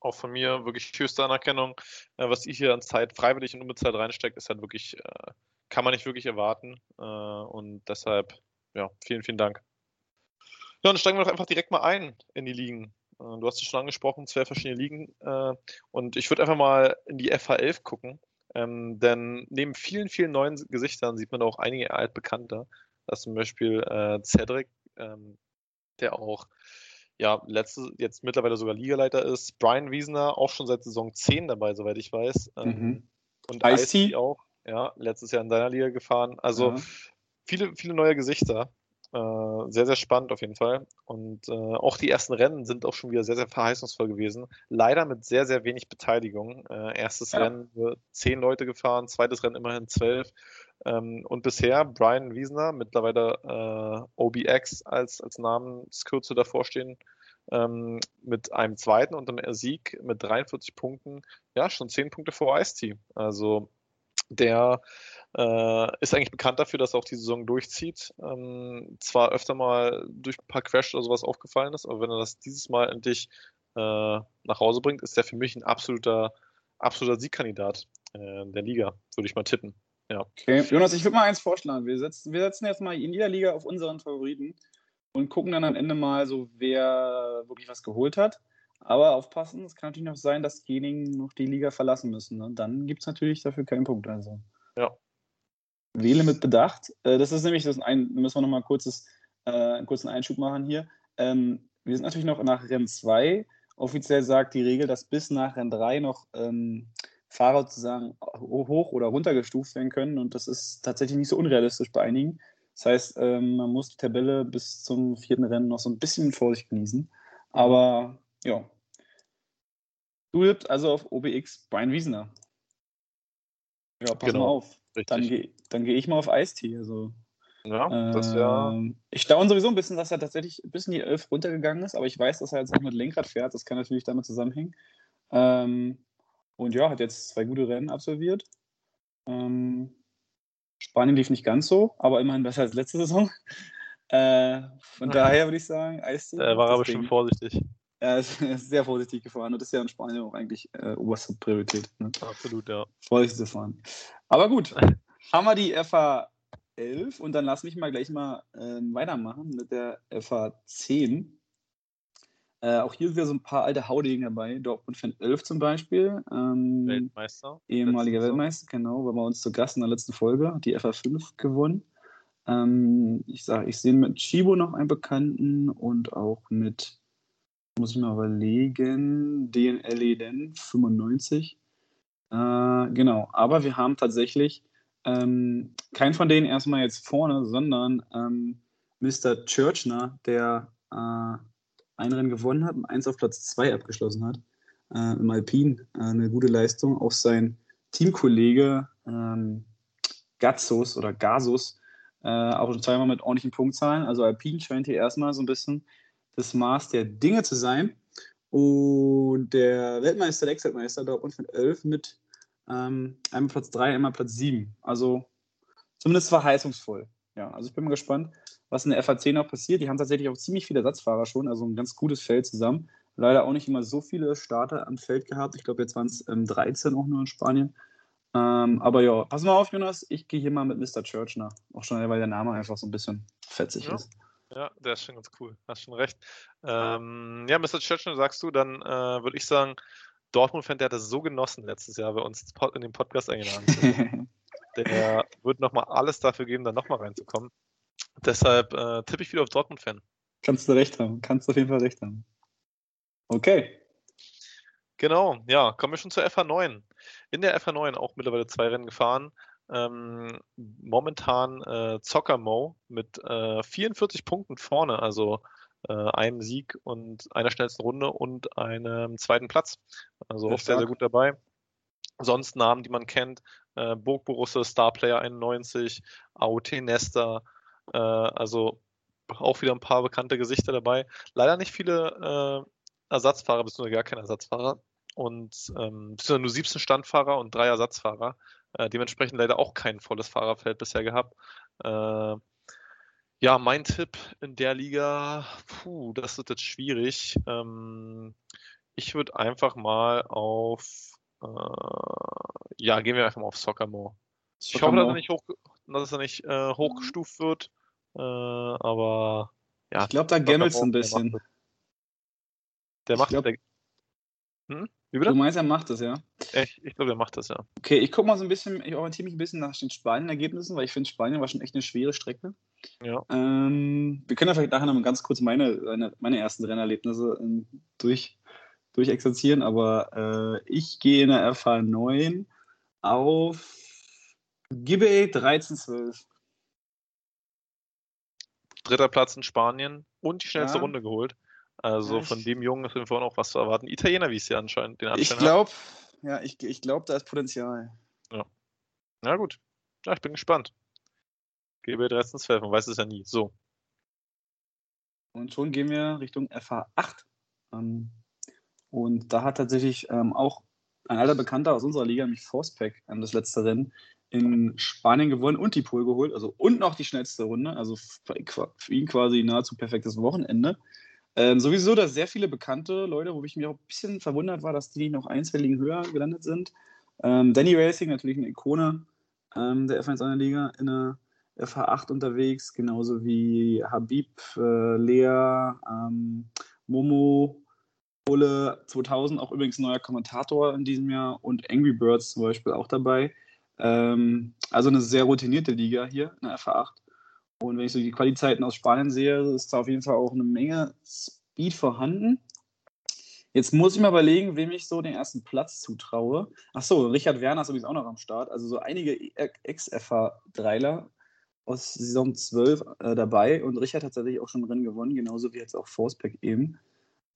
Speaker 2: Auch von mir wirklich höchste Anerkennung. Äh, was ihr hier an Zeit freiwillig und unbezahlt reinsteckt, ist halt wirklich, äh, kann man nicht wirklich erwarten. Äh, und deshalb, ja, vielen, vielen Dank. Ja, dann steigen wir doch einfach direkt mal ein in die Ligen. Äh, du hast es schon angesprochen, zwei verschiedene Ligen. Äh, und ich würde einfach mal in die FH11 gucken. Ähm, denn neben vielen, vielen neuen Gesichtern sieht man auch einige altbekannte. Das ist zum Beispiel äh, Cedric, ähm, der auch ja, letzte, jetzt mittlerweile sogar Ligaleiter ist. Brian Wiesner auch schon seit Saison 10 dabei, soweit ich weiß. Ähm, mhm. Und Ice auch, ja, letztes Jahr in seiner Liga gefahren. Also ja. viele, viele neue Gesichter. Äh, sehr, sehr spannend auf jeden Fall. Und äh, auch die ersten Rennen sind auch schon wieder sehr, sehr verheißungsvoll gewesen. Leider mit sehr, sehr wenig Beteiligung. Äh, erstes ja. Rennen zehn Leute gefahren, zweites Rennen immerhin zwölf. Ähm, und bisher Brian Wiesner, mittlerweile äh, OBX als, als Namenskürze davor stehen, ähm, mit einem zweiten und einem Sieg mit 43 Punkten, ja, schon 10 Punkte vor Ice-T. Also der äh, ist eigentlich bekannt dafür, dass er auch die Saison durchzieht. Ähm, zwar öfter mal durch ein paar Crash oder sowas aufgefallen ist, aber wenn er das dieses Mal endlich äh, nach Hause bringt, ist er für mich ein absoluter, absoluter Siegkandidat äh, der Liga, würde ich mal tippen. Ja.
Speaker 1: Okay, Jonas, ich würde mal eins vorschlagen. Wir setzen, wir setzen jetzt mal in jeder Liga auf unseren Favoriten und gucken dann am Ende mal so, wer wirklich was geholt hat. Aber aufpassen, es kann natürlich noch sein, dass diejenigen noch die Liga verlassen müssen. Ne? Dann gibt es natürlich dafür keinen Punkt. Also.
Speaker 2: Ja.
Speaker 1: Wähle mit Bedacht. Äh, das ist nämlich das ein, da müssen wir nochmal kurzes, äh, einen kurzen Einschub machen hier. Ähm, wir sind natürlich noch nach Rennen 2. Offiziell sagt die Regel, dass bis nach Rennen 3 noch ähm, Fahrer sozusagen hoch oder runter gestuft werden können. Und das ist tatsächlich nicht so unrealistisch bei einigen. Das heißt, ähm, man muss die Tabelle bis zum vierten Rennen noch so ein bisschen mit Vorsicht genießen. Aber ja. Du tippt also auf OBX Brian Wiesner. Ja, pass genau, mal auf. Dann gehe geh ich mal auf Eistee. Also,
Speaker 2: ja, das ja.
Speaker 1: Ähm, ich staune sowieso ein bisschen, dass er tatsächlich bis in die 11 runtergegangen ist, aber ich weiß, dass er jetzt auch mit Lenkrad fährt. Das kann natürlich damit zusammenhängen. Ähm, und ja, hat jetzt zwei gute Rennen absolviert. Ähm, Spanien lief nicht ganz so, aber immerhin besser als letzte Saison. Äh, von daher würde ich sagen,
Speaker 2: Eistee. Äh, war aber schon vorsichtig.
Speaker 1: Er ist, ist, sehr vorsichtig gefahren und das ist ja in Spanien auch eigentlich äh, oberste Priorität. Ne?
Speaker 2: Absolut, ja.
Speaker 1: Vorsichtig zu fahren. Aber gut, haben wir die FA 11 und dann lass mich mal gleich mal äh, weitermachen mit der FA 10. Äh, auch hier sind so ein paar alte Haudegen dabei. Dortmund Fan 11 zum Beispiel. Ähm,
Speaker 2: Weltmeister.
Speaker 1: Ehemaliger Weltmeister, genau. War bei uns zu Gast in der letzten Folge. Hat die FA 5 gewonnen. Ähm, ich sage, ich sehe mit Chibo noch einen Bekannten und auch mit Muss ich mal überlegen. DNL denn 95. Äh, genau, aber wir haben tatsächlich ähm, keinen von denen erstmal jetzt vorne, sondern ähm, Mr. Churchner, der äh, ein Rennen gewonnen hat und eins auf Platz 2 abgeschlossen hat. Äh, Im Alpin äh, eine gute Leistung. Auch sein Teamkollege ähm, Gazos oder Gasus äh, auch schon zweimal mit ordentlichen Punktzahlen. Also Alpin scheint hier erstmal so ein bisschen das Maß der Dinge zu sein. Und der Weltmeister, der Ex-Weltmeister, Dortmund mit 11 mit ähm, einmal Platz 3, einmal Platz 7. Also zumindest verheißungsvoll. Ja, also ich bin mal gespannt, was in der FAC noch passiert. Die haben tatsächlich auch ziemlich viele Ersatzfahrer schon, also ein ganz gutes Feld zusammen. Leider auch nicht immer so viele Starter am Feld gehabt. Ich glaube, jetzt waren es ähm, 13 auch nur in Spanien. Ähm, aber ja, pass mal auf, Jonas. Ich gehe hier mal mit Mr. Church nach. Auch schon, weil der Name einfach so ein bisschen fetzig
Speaker 2: Ja.
Speaker 1: ist.
Speaker 2: Ja, der ist schon ganz cool. Hast schon recht. Ähm, ja, Mr. Churchill, sagst du, dann äh, würde ich sagen, Dortmund-Fan, der hat das so genossen letztes Jahr, bei uns in den Podcast eingeladen. Der wird nochmal alles dafür geben, da nochmal reinzukommen. Deshalb äh, tippe ich wieder auf Dortmund-Fan.
Speaker 1: Kannst du recht haben. Kannst du auf jeden Fall recht haben. Okay.
Speaker 2: Genau, ja, kommen wir schon zur FH9. In der FH9 auch mittlerweile zwei Rennen gefahren. Ähm, momentan äh, Zockermo mit äh, 44 Punkten vorne, also äh, einem Sieg und einer schnellsten Runde und einem zweiten Platz. Also
Speaker 1: Sehr
Speaker 2: auch sehr, sehr gut dabei. Sonst Namen, die man kennt, äh, Burg Borusse, Starplayer 91, AOT Nesta, äh, also auch wieder ein paar bekannte Gesichter dabei. Leider nicht viele äh, Ersatzfahrer, beziehungsweise gar keine Ersatzfahrer. Und ähm, beziehungsweise nur 17 Standfahrer und drei Ersatzfahrer. Äh, dementsprechend leider auch kein volles Fahrerfeld bisher gehabt. Äh, ja, mein Tipp in der Liga, puh, das wird jetzt schwierig. Ähm, ich würde einfach mal auf, äh, ja, gehen wir einfach mal auf Soccermo. Ich hoffe, dass er nicht, hoch, dass er nicht äh, hochgestuft wird, äh, aber ja.
Speaker 1: Ich glaube, da gammelst du ein bisschen.
Speaker 2: Der macht,
Speaker 1: glaub-
Speaker 2: der, hm?
Speaker 1: Du meinst, er macht es, ja?
Speaker 2: Ich, ich glaube, der macht das, ja.
Speaker 1: Okay, ich gucke mal so ein bisschen, ich orientiere mich ein bisschen nach den Spanien-Ergebnissen, weil ich finde, Spanien war schon echt eine schwere Strecke.
Speaker 2: Ja.
Speaker 1: Ähm, wir können ja vielleicht nachher noch mal ganz kurz meine, meine, meine ersten Rennerlebnisse ähm, durch, durchexerzieren, aber äh, ich gehe in der FH9 auf Gibbe 1312.
Speaker 2: Dritter Platz in Spanien und die schnellste
Speaker 1: Ja.
Speaker 2: Runde geholt. Also
Speaker 1: Ja, ich-
Speaker 2: von dem Jungen ist jeden Fall noch was zu erwarten. Italiener, wie es hier anscheinend den
Speaker 1: Ich
Speaker 2: Anschein hat.
Speaker 1: glaube, ja, ich, ich glaube, da ist Potenzial.
Speaker 2: Na gut. Ja, ich bin gespannt. Gebe 1312, man weiß es ja nie. So.
Speaker 1: Und schon gehen wir Richtung FH8. Ähm, und da hat tatsächlich ähm, auch ein alter Bekannter aus unserer Liga, nämlich Forcepack, ähm, das letzte Rennen in Spanien gewonnen und die Pole geholt. Also und noch die schnellste Runde. Also für, ihn quasi nahezu perfektes Wochenende. Ähm, sowieso, dass sehr viele bekannte Leute, wo ich mich auch ein bisschen verwundert war, dass die noch ein, zwei Ligen höher gelandet sind. Ähm, Danny Racing, natürlich eine Ikone ähm, der F1 Liga in der FH8 unterwegs, genauso wie Habib, äh, Lea, ähm, Momo, Ole 2000, auch übrigens neuer Kommentator in diesem Jahr und Angry Birds zum Beispiel auch dabei. Ähm, also eine sehr routinierte Liga hier in der FH8. Und wenn ich so die Qualitäten aus Spanien sehe, ist da auf jeden Fall auch eine Menge Speed vorhanden. Jetzt muss ich mal überlegen, wem ich so den ersten Platz zutraue. Achso, Richard Werner ist übrigens auch noch am Start. Also so einige Ex-FH3ler aus Saison 12 äh, dabei. Und Richard hat tatsächlich auch schon ein Rennen gewonnen, genauso wie jetzt auch Forcepack eben.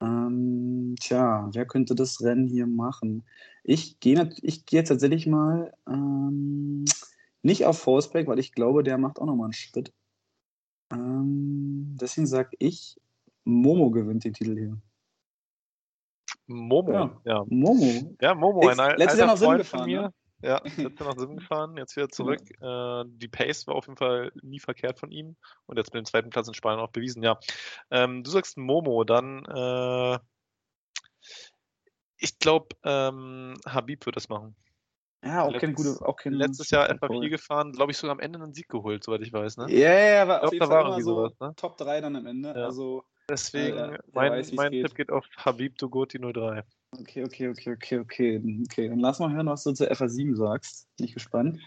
Speaker 1: Ähm, tja, wer könnte das Rennen hier machen? Ich gehe ich geh jetzt tatsächlich mal ähm, nicht auf Forceback, weil ich glaube, der macht auch nochmal einen Schritt. Ähm, deswegen sage ich, Momo gewinnt den Titel hier.
Speaker 2: Momo.
Speaker 1: Ja.
Speaker 2: Ja,
Speaker 1: Momo.
Speaker 2: ja Momo, ein
Speaker 1: letztes Jahr noch
Speaker 2: Freund
Speaker 1: gefahren,
Speaker 2: von mir.
Speaker 1: ne?
Speaker 2: Ja, letztes Jahr noch Sim gefahren, jetzt wieder zurück. Äh, die Pace war auf jeden Fall nie verkehrt von ihm und jetzt mit dem zweiten Platz in Spanien auch bewiesen. Ja, ähm, du sagst Momo, dann äh, ich glaube, ähm, Habib wird das machen.
Speaker 1: Ja, auch keine gute. Auch keine
Speaker 2: Letztes Jahr
Speaker 1: keine
Speaker 2: FA4
Speaker 1: Pole.
Speaker 2: gefahren, glaube ich, sogar am Ende einen Sieg geholt, soweit ich weiß. Ne?
Speaker 1: Ja, ja, ja, aber
Speaker 2: Ich
Speaker 1: auf
Speaker 2: glaub,
Speaker 1: jeden Fall
Speaker 2: war
Speaker 1: immer so
Speaker 2: sowas, ne?
Speaker 1: Top 3 dann am Ende.
Speaker 2: Ja.
Speaker 1: Also,
Speaker 2: Deswegen,
Speaker 1: Ja, ja, der
Speaker 2: mein,
Speaker 1: weiß,
Speaker 2: mein
Speaker 1: geht.
Speaker 2: Tipp geht auf Habib Dugoti 03.
Speaker 1: okay, okay, okay, okay, okay. Okay, dann lass mal hören, was du zur FA7 sagst. Bin ich gespannt.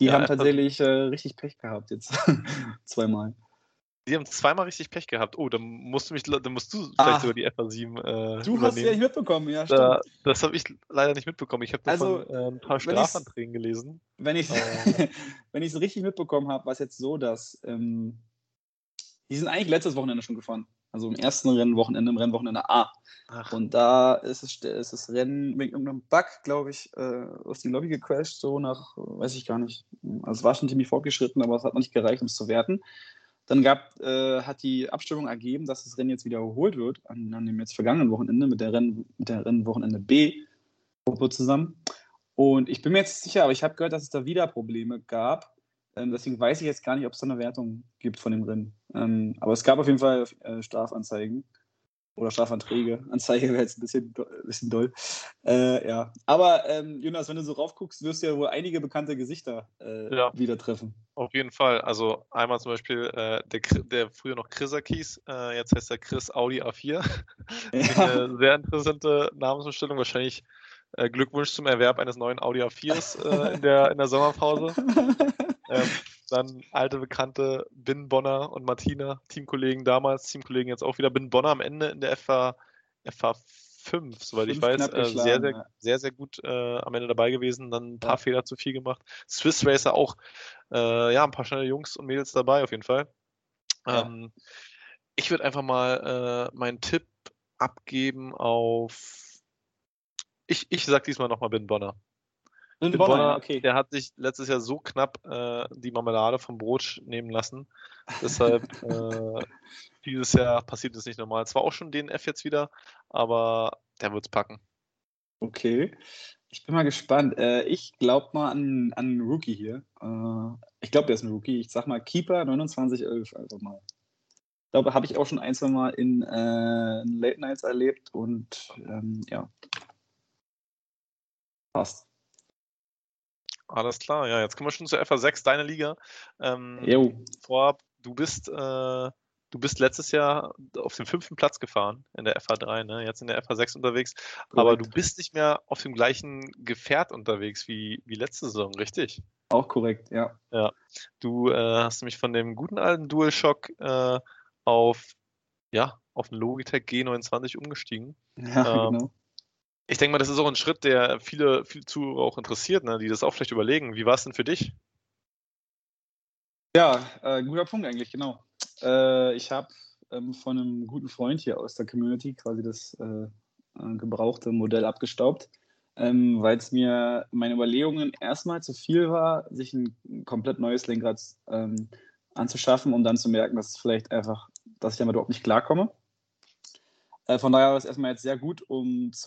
Speaker 1: Die
Speaker 2: Ja,
Speaker 1: haben
Speaker 2: FA7.
Speaker 1: tatsächlich äh, richtig Pech gehabt jetzt. Zweimal.
Speaker 2: Die haben zweimal richtig Pech gehabt. Oh, dann musst du mich, dann musst du
Speaker 1: Ah.
Speaker 2: vielleicht sogar die FA7 äh,
Speaker 1: Du
Speaker 2: übernehmen.
Speaker 1: hast ja nicht mitbekommen, ja, stimmt.
Speaker 2: da, das habe ich leider nicht mitbekommen. Ich habe
Speaker 1: Also,
Speaker 2: davon äh, ein paar Strafanträgen gelesen.
Speaker 1: Wenn ich
Speaker 2: Äh.
Speaker 1: wenn ich es richtig mitbekommen habe, war es jetzt so, dass ähm, die sind eigentlich letztes Wochenende schon gefahren. Also im ersten Rennwochenende, im Rennwochenende A.
Speaker 2: Ach,
Speaker 1: Und da ist es, ist das Rennen wegen irgendeinem Bug, glaube ich, äh, aus die Lobby gecrashed, so nach, weiß ich gar nicht. Also es war schon ziemlich fortgeschritten, aber es hat noch nicht gereicht, um es zu werten. Dann gab, äh, hat die Abstimmung ergeben, dass das Rennen jetzt wiederholt wird, an, an dem jetzt vergangenen Wochenende mit der, Renn, mit der Rennwochenende B-Gruppe zusammen. Und ich bin mir jetzt sicher, aber ich habe gehört, dass es da wieder Probleme gab. Ähm, deswegen weiß ich jetzt gar nicht, ob es da eine Wertung gibt von dem Rennen. Ähm, aber es gab auf jeden Fall äh, Strafanzeigen oder Strafanträge. Anzeige wäre jetzt ein bisschen, bisschen doll. Äh, ja. Aber ähm, Jonas, wenn du so raufguckst, wirst du ja wohl einige bekannte Gesichter äh,
Speaker 2: Ja.
Speaker 1: wieder treffen.
Speaker 2: Auf jeden Fall. Also einmal zum Beispiel äh, der, der früher noch Chrisak hieß, äh, jetzt heißt er Chris Audi A4.
Speaker 1: Ja.
Speaker 2: Eine sehr interessante Namensumstellung. Wahrscheinlich äh, Glückwunsch zum Erwerb eines neuen Audi A4s äh, in, der, in der Sommerpause. Ähm, dann alte Bekannte Bin Bonner und Martina, Teamkollegen damals, Teamkollegen jetzt auch wieder. Bin Bonner am Ende in der FA, FA 5, soweit ich weiß, äh, sehr, sehr,
Speaker 1: ja.
Speaker 2: sehr, sehr gut äh, am Ende dabei gewesen, dann ein paar
Speaker 1: Ja.
Speaker 2: Fehler zu viel gemacht. Swiss Racer auch, äh, ja, ein paar schnelle Jungs und Mädels dabei auf jeden Fall.
Speaker 1: Ja.
Speaker 2: Ähm, ich würde einfach mal äh, meinen Tipp abgeben auf. Ich, ich sag diesmal nochmal Bin Bonner.
Speaker 1: Bonner,
Speaker 2: Bonner,
Speaker 1: ja, okay.
Speaker 2: der hat sich letztes Jahr so knapp äh, die Marmelade vom Brot nehmen lassen. Deshalb äh, dieses Jahr passiert es nicht normal. Zwar auch schon DNF jetzt wieder, aber der wird's packen.
Speaker 1: Okay. Ich bin mal gespannt. Äh, ich glaube mal an, an einen Rookie hier. Äh, ich glaube, der ist ein Rookie. Ich sag mal Keeper 2911 einfach mal. Ich glaube, habe ich auch schon ein, zwei Mal in, äh, in Late Nights erlebt und ähm, ja. Passt.
Speaker 2: Alles klar, ja, jetzt kommen wir schon zur FA6, deine Liga. Ähm,
Speaker 1: Jo.
Speaker 2: vorab, du bist, äh, du bist letztes Jahr auf dem fünften Platz gefahren in der FA3, ne? jetzt in der FA6 unterwegs, aber du bist nicht mehr auf dem gleichen Gefährt unterwegs wie, wie letzte Saison, richtig?
Speaker 1: Auch korrekt, ja.
Speaker 2: Du äh, hast nämlich von dem guten alten DualShock äh, auf, ja, auf den Logitech G29 umgestiegen.
Speaker 1: Ja,
Speaker 2: Ähm,
Speaker 1: genau.
Speaker 2: Ich denke mal, das ist auch ein Schritt, der viele, viele Zuhörer auch interessiert, ne? die das auch vielleicht überlegen. Wie war es denn für dich?
Speaker 1: Ja, äh, guter Punkt eigentlich, genau. Äh, ich habe ähm, von einem guten Freund hier aus der Community quasi das äh, äh, gebrauchte Modell abgestaubt, ähm, weil es mir meine Überlegungen erstmal zu viel war, sich ein komplett neues Lenkrad ähm, anzuschaffen, um dann zu merken, dass es vielleicht einfach, dass ich damit überhaupt nicht klarkomme. Äh, von daher war es erstmal jetzt sehr gut, um es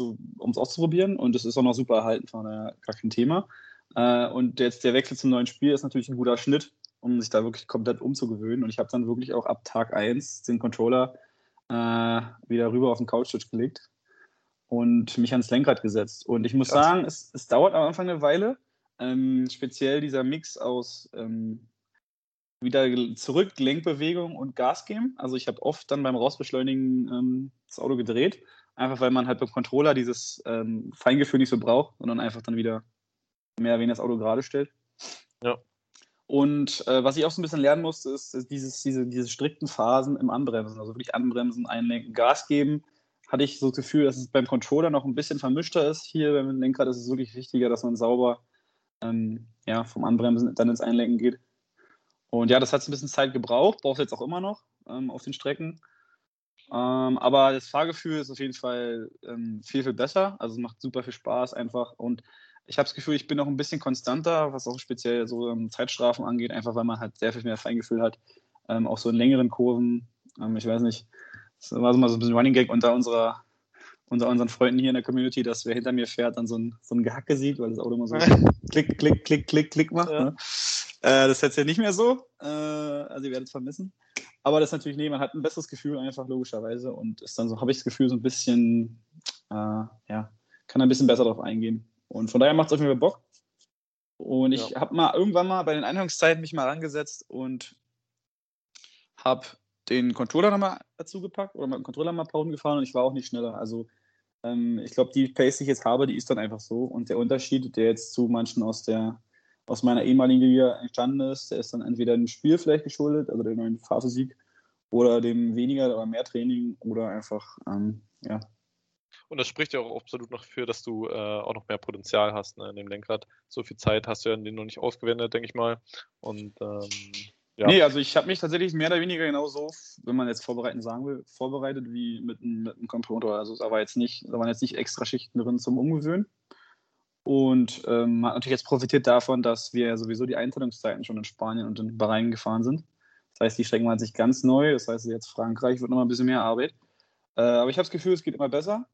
Speaker 1: auszuprobieren und es ist auch noch super erhalten, von daher gar kein Thema. Äh, und jetzt der Wechsel zum neuen Spiel ist natürlich ein guter Schnitt, um sich da wirklich komplett umzugewöhnen. Und ich habe dann wirklich auch ab Tag 1 den Controller äh, wieder rüber auf den Couchtisch gelegt und mich ans Lenkrad gesetzt. Und ich muss
Speaker 2: Krass.
Speaker 1: sagen, es, es dauert am Anfang eine Weile. Ähm, speziell dieser Mix aus ähm, wieder zurück, Lenkbewegung und Gas geben. Also ich habe oft dann beim Rausbeschleunigen ähm, das Auto gedreht, einfach weil man halt beim Controller dieses ähm, Feingefühl nicht so braucht, sondern einfach dann wieder mehr oder weniger das Auto gerade stellt.
Speaker 2: Ja.
Speaker 1: Und äh, was ich auch so ein bisschen lernen musste, ist, ist dieses, diese, diese strikten Phasen im Anbremsen. Also wirklich anbremsen, einlenken, Gas geben. Hatte ich so das Gefühl, dass es beim Controller noch ein bisschen vermischter ist. Hier beim Lenkrad ist es wirklich wichtiger, dass man sauber ähm, ja, vom Anbremsen dann ins Einlenken geht. Und ja, das hat ein bisschen Zeit gebraucht, braucht es jetzt auch immer noch ähm, auf den Strecken. Ähm, aber das Fahrgefühl ist auf jeden Fall ähm, viel, viel besser. Also es macht super viel Spaß einfach. Und ich habe das Gefühl, ich bin noch ein bisschen konstanter, was auch speziell so ähm, Zeitstrafen angeht, einfach weil man halt sehr viel mehr Feingefühl hat. Ähm, auch so in längeren Kurven. Ähm, ich weiß nicht, das war so mal so ein bisschen Running Gag unter unserer unter unseren Freunden hier in der Community, dass wer hinter mir fährt, dann so ein, so ein Gehacke sieht, weil das Auto immer so klick, klick, klick, klick, klick macht.
Speaker 2: Ja.
Speaker 1: Ne? Äh, das ist jetzt ja nicht mehr so. Äh, also ihr werdet es vermissen. Aber das ist natürlich, nee, man hat ein besseres Gefühl einfach logischerweise und ist dann so, habe ich das Gefühl, so ein bisschen, äh, ja, kann ein bisschen besser darauf eingehen. Und von daher macht es auf jeden Fall Bock. Und ich
Speaker 2: Ja.
Speaker 1: habe mal irgendwann mal bei den Eingangszeiten mich mal rangesetzt und habe den Controller nochmal dazu gepackt oder mit dem Controller mal Pausen gefahren und ich war auch nicht schneller. Also ähm, ich glaube, die Pace, die ich jetzt habe, die ist dann einfach so. Und der Unterschied, der jetzt zu manchen aus der aus meiner ehemaligen Liga entstanden ist, der ist dann entweder dem Spiel vielleicht geschuldet, also der neuen Fahrphysik, oder dem weniger oder mehr Training oder einfach, ähm, ja.
Speaker 2: Und das spricht ja auch absolut noch für, dass du äh, auch noch mehr Potenzial hast ne, in dem Lenkrad. So viel Zeit hast du ja in den noch nicht ausgewendet, denke ich mal. Und ähm,
Speaker 1: ja. Nee, also ich habe mich tatsächlich mehr oder weniger genauso, wenn man jetzt vorbereiten sagen will, vorbereitet wie mit, mit einem Computer. Also da, war jetzt nicht, da waren jetzt nicht extra Schichten drin zum Umgewöhnen. Und ähm, hat natürlich jetzt profitiert davon, dass wir sowieso die Einteilungszeiten schon in Spanien und in Bahrain gefahren sind. Das heißt, die Strecken waren sich ganz neu. Das heißt, jetzt Frankreich wird nochmal ein bisschen mehr Arbeit. Äh, aber ich habe das Gefühl, es geht immer besser.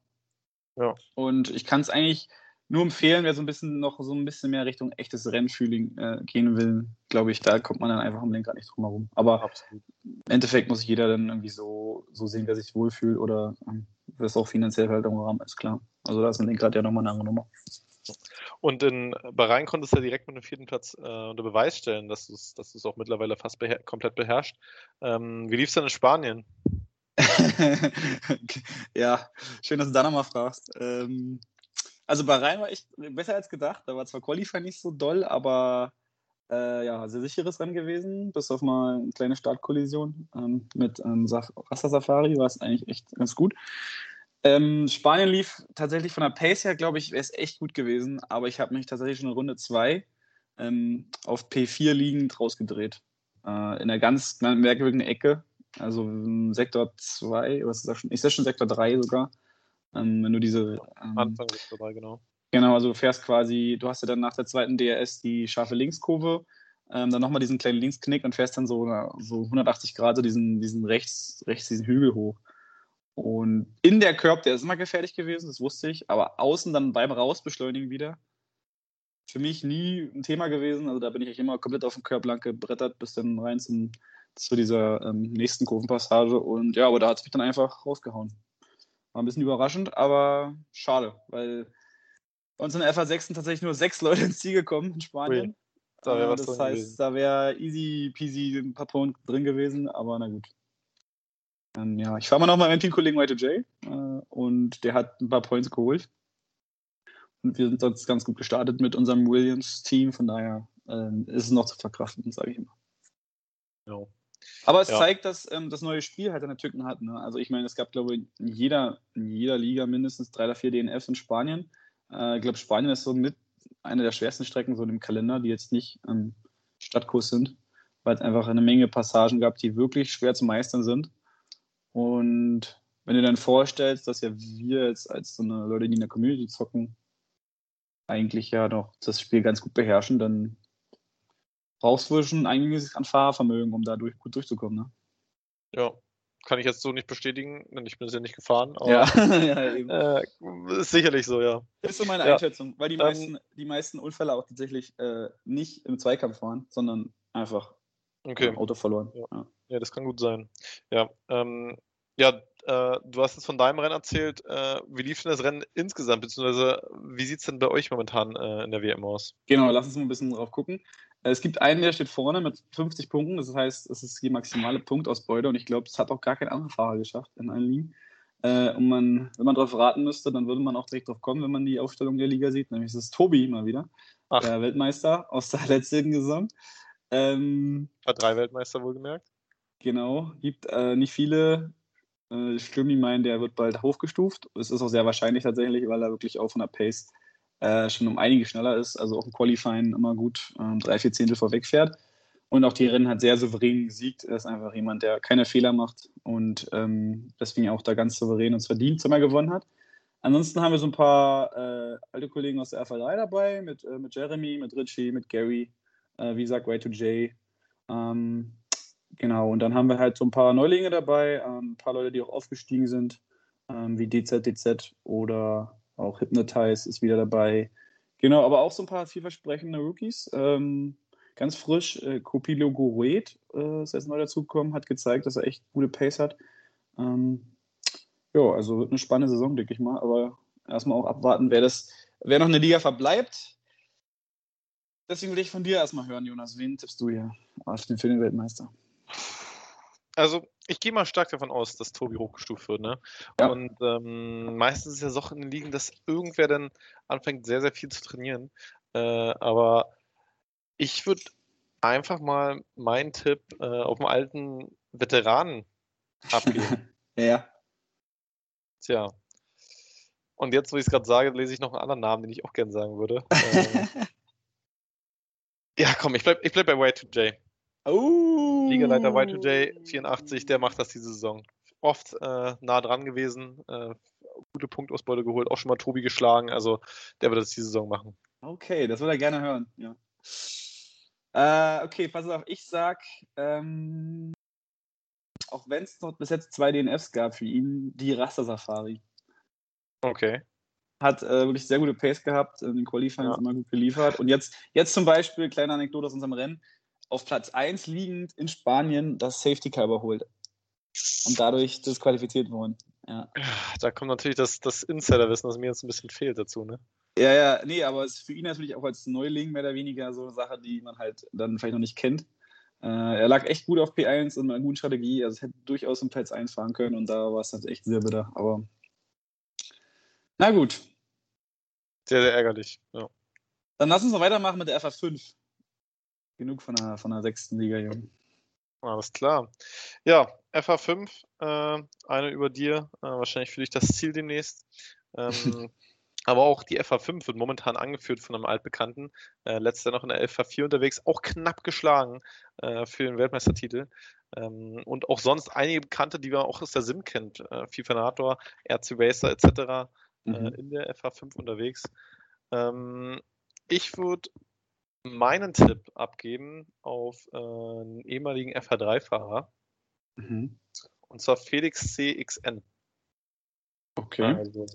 Speaker 1: Ja. Und ich kann es eigentlich nur empfehlen, wer so ein bisschen noch so ein bisschen mehr Richtung echtes Rennfühling äh, gehen will, glaube ich, da kommt man dann einfach am Lenkrad nicht drum herum. Aber Absolut. im Endeffekt muss jeder dann irgendwie so, so sehen, wer sich wohlfühlt oder ähm, es auch finanziell halt im Rahmen ist, klar. Also da ist ein Lenkrad ja nochmal eine andere Nummer.
Speaker 2: Und in Bahrain konntest du ja direkt mit dem vierten Platz äh, unter Beweis stellen, dass du es dass auch mittlerweile fast beher komplett beherrscht. Ähm, wie lief es denn in Spanien?
Speaker 1: ja, schön, dass du da nochmal fragst. Ähm, also Bahrain war echt besser als gedacht. Da war zwar Qualify nicht so doll, aber äh, ja, sehr sicheres Rennen gewesen, bis auf mal eine kleine Startkollision ähm, mit ähm, Rasta Safari war es eigentlich echt ganz gut. Ähm, Spanien lief tatsächlich von der Pace her, glaube ich, wäre es echt gut gewesen, aber ich habe mich tatsächlich schon in Runde 2 ähm, auf P4 liegend rausgedreht. Äh, in einer ganz merkwürdigen Ecke, also Sektor 2, was ist das schon? Ist das schon Sektor 3 sogar? Ähm, wenn du diese. Ähm,
Speaker 2: Anfang Sektor 3, genau.
Speaker 1: Genau, also du fährst quasi, du hast ja dann nach der zweiten DRS die scharfe Linkskurve, ähm, dann nochmal diesen kleinen Linksknick und fährst dann so, so 180 Grad so diesen, diesen rechts, rechts diesen Hügel hoch. Und in der Curb, der ist immer gefährlich gewesen, das wusste ich, aber außen dann beim Rausbeschleunigen wieder. Für mich nie ein Thema gewesen. Also da bin ich immer komplett auf den Curb lang gebrettert, bis dann rein zum, zu dieser ähm, nächsten Kurvenpassage. Und ja, aber da hat es mich dann einfach rausgehauen. War ein bisschen überraschend, aber schade, weil bei uns in der FA6 tatsächlich nur sechs Leute ins Ziel gekommen in Spanien. Da äh, das heißt, gewesen. da wäre easy peasy ein paar Punkte drin gewesen, aber na gut. Ähm, ja, ich fahre mal noch mal mit dem Kollegen White J äh, und der hat ein paar Points geholt. Und wir sind sonst ganz gut gestartet mit unserem Williams-Team, von daher äh, ist es noch zu verkraften, sage ich immer. Ja. Aber es ja. zeigt, dass ähm, das neue Spiel halt eine Tücken hat. Ne? Also ich meine, es gab, glaube ich, in jeder, in jeder Liga mindestens drei oder vier DNFs in Spanien. Äh, ich glaube, Spanien ist so mit einer der schwersten Strecken so im Kalender, die jetzt nicht ähm, Stadtkurs sind, weil es einfach eine Menge Passagen gab, die wirklich schwer zu meistern sind. Und wenn du dann vorstellst, dass ja wir jetzt als so eine Leute, die in der Community zocken, eigentlich ja noch das Spiel ganz gut beherrschen, dann brauchst du schon einiges an Fahrvermögen, um da durch, gut durchzukommen. Ne?
Speaker 2: Ja, kann ich jetzt so nicht bestätigen, denn ich bin es ja nicht gefahren.
Speaker 1: Ja, ja eben.
Speaker 2: Äh, ist sicherlich so, ja.
Speaker 1: Das ist so meine ja. Einschätzung, weil die, ähm, meisten, die meisten Unfälle auch tatsächlich äh, nicht im Zweikampf waren, sondern einfach
Speaker 2: okay.
Speaker 1: Auto verloren.
Speaker 2: Ja. ja. Ja. das kann gut sein. Ja, ähm, ja, äh, du hast jetzt von deinem Rennen erzählt. Äh, wie lief denn das Rennen insgesamt, beziehungsweise wie sieht es denn bei euch momentan äh, in der WM aus?
Speaker 1: Genau, lass uns mal ein bisschen drauf gucken. Äh, es gibt einen, der steht vorne mit 50 Punkten. Das heißt, es ist die maximale Punktausbeute und ich glaube, das hat auch gar kein anderer Fahrer geschafft in allen Ligen. Äh, und man, wenn man darauf raten müsste, dann würde man auch direkt drauf kommen, wenn man die Aufstellung der Liga sieht. Nämlich ist es Tobi mal wieder, Ach. der Weltmeister aus der letzten Saison.
Speaker 2: Ähm, Hat drei Weltmeister wohlgemerkt.
Speaker 1: Genau, gibt äh, nicht viele äh, Stürmi meinen, der wird bald hochgestuft. Es ist auch sehr wahrscheinlich tatsächlich, weil er wirklich auch von der Pace äh, schon um einige schneller ist, also auch im Qualifying immer gut ähm, drei, vier Zehntel vorwegfährt. Und auch die Rennen hat sehr souverän gesiegt. Er ist einfach jemand, der keine Fehler macht und ähm, deswegen auch da ganz souverän und verdient zweimal gewonnen hat. Ansonsten haben wir so ein paar äh, alte Kollegen aus der FLI dabei, mit, äh, mit Jeremy, mit Richie, mit Gary, äh, wie gesagt, Way to J. Ähm, Genau, und dann haben wir halt so ein paar Neulinge dabei, ähm, ein paar Leute, die auch aufgestiegen sind, ähm, wie DZDZ oder auch Hypnotize ist wieder dabei. Genau, aber auch so ein paar vielversprechende Rookies. Ähm, ganz frisch, äh, Kopilo Goret äh, ist jetzt neu dazugekommen, hat gezeigt, dass er echt gute Pace hat. Ja, also wird eine spannende Saison, denke ich mal, aber erstmal auch abwarten, wer das, wer noch in der Liga verbleibt. Deswegen will ich von dir erstmal hören, Jonas. Wen tippst du hier auf den Filmweltmeister?
Speaker 2: Also, ich gehe mal stark davon aus, dass Tobi hochgestuft wird. Ne? Ja. Und ähm, meistens ist ja so in den Ligen, dass irgendwer dann anfängt, sehr, sehr viel zu trainieren. Äh, aber ich würde einfach mal meinen Tipp äh, auf dem alten Veteranen abgeben.
Speaker 1: ja.
Speaker 2: Tja. Und jetzt, wo ich es gerade sage, lese ich noch einen anderen Namen, den ich auch gerne sagen würde. äh, ja, komm, ich bleib, ich bleib bei Y2J.
Speaker 1: oh.
Speaker 2: Ligaleiter Y2J, 84, der macht das diese Saison. Oft äh, nah dran gewesen, äh, gute Punktausbeute geholt, auch schon mal Tobi geschlagen. Also der wird das diese Saison machen.
Speaker 1: Okay, das würde er gerne hören. Ja. Äh, okay, pass auf, ich sag, ähm, auch wenn es noch bis jetzt zwei DNFs gab für ihn, die Raster-Safari.
Speaker 2: Okay.
Speaker 1: Hat äh, wirklich sehr gute Pace gehabt, in den Qualifyings
Speaker 2: Ja.
Speaker 1: immer gut geliefert. Und jetzt, jetzt zum Beispiel, kleine Anekdote aus unserem Rennen, auf Platz 1 liegend in Spanien das Safety Car überholt. Und dadurch disqualifiziert worden. Ja.
Speaker 2: Da kommt natürlich das, das Insiderwissen, das mir jetzt ein bisschen fehlt dazu, ne?
Speaker 1: Ja, ja, nee, aber es ist für ihn natürlich auch als Neuling mehr oder weniger so eine Sache, die man halt dann vielleicht noch nicht kennt. Äh, er lag echt gut auf P1 und mit einer guten Strategie. Also es hätte durchaus im Platz 1 fahren können und da war es halt echt sehr bitter. Aber na gut,
Speaker 2: Sehr, sehr ärgerlich. Ja.
Speaker 1: dann lass uns noch weitermachen mit der FA5. Genug von der, von der sechsten Liga, Junge.
Speaker 2: Alles klar. Ja, FA5, äh, eine über dir, äh, wahrscheinlich für dich das Ziel demnächst. Ähm, aber auch die FA5 wird momentan angeführt von einem Altbekannten. Äh, letztes Jahr noch in der FA4 unterwegs, auch knapp geschlagen äh, für den Weltmeistertitel. Ähm, und auch sonst einige Bekannte, die man auch aus der Sim kennt. Äh, FIFA Nator, RC Racer etc. Äh,
Speaker 1: Mhm.
Speaker 2: in der FA5 unterwegs. Ähm, ich würde meinen Tipp abgeben auf äh, einen ehemaligen FH3-Fahrer,
Speaker 1: Mhm.
Speaker 2: und zwar Felix CXN.
Speaker 1: Okay.
Speaker 2: Also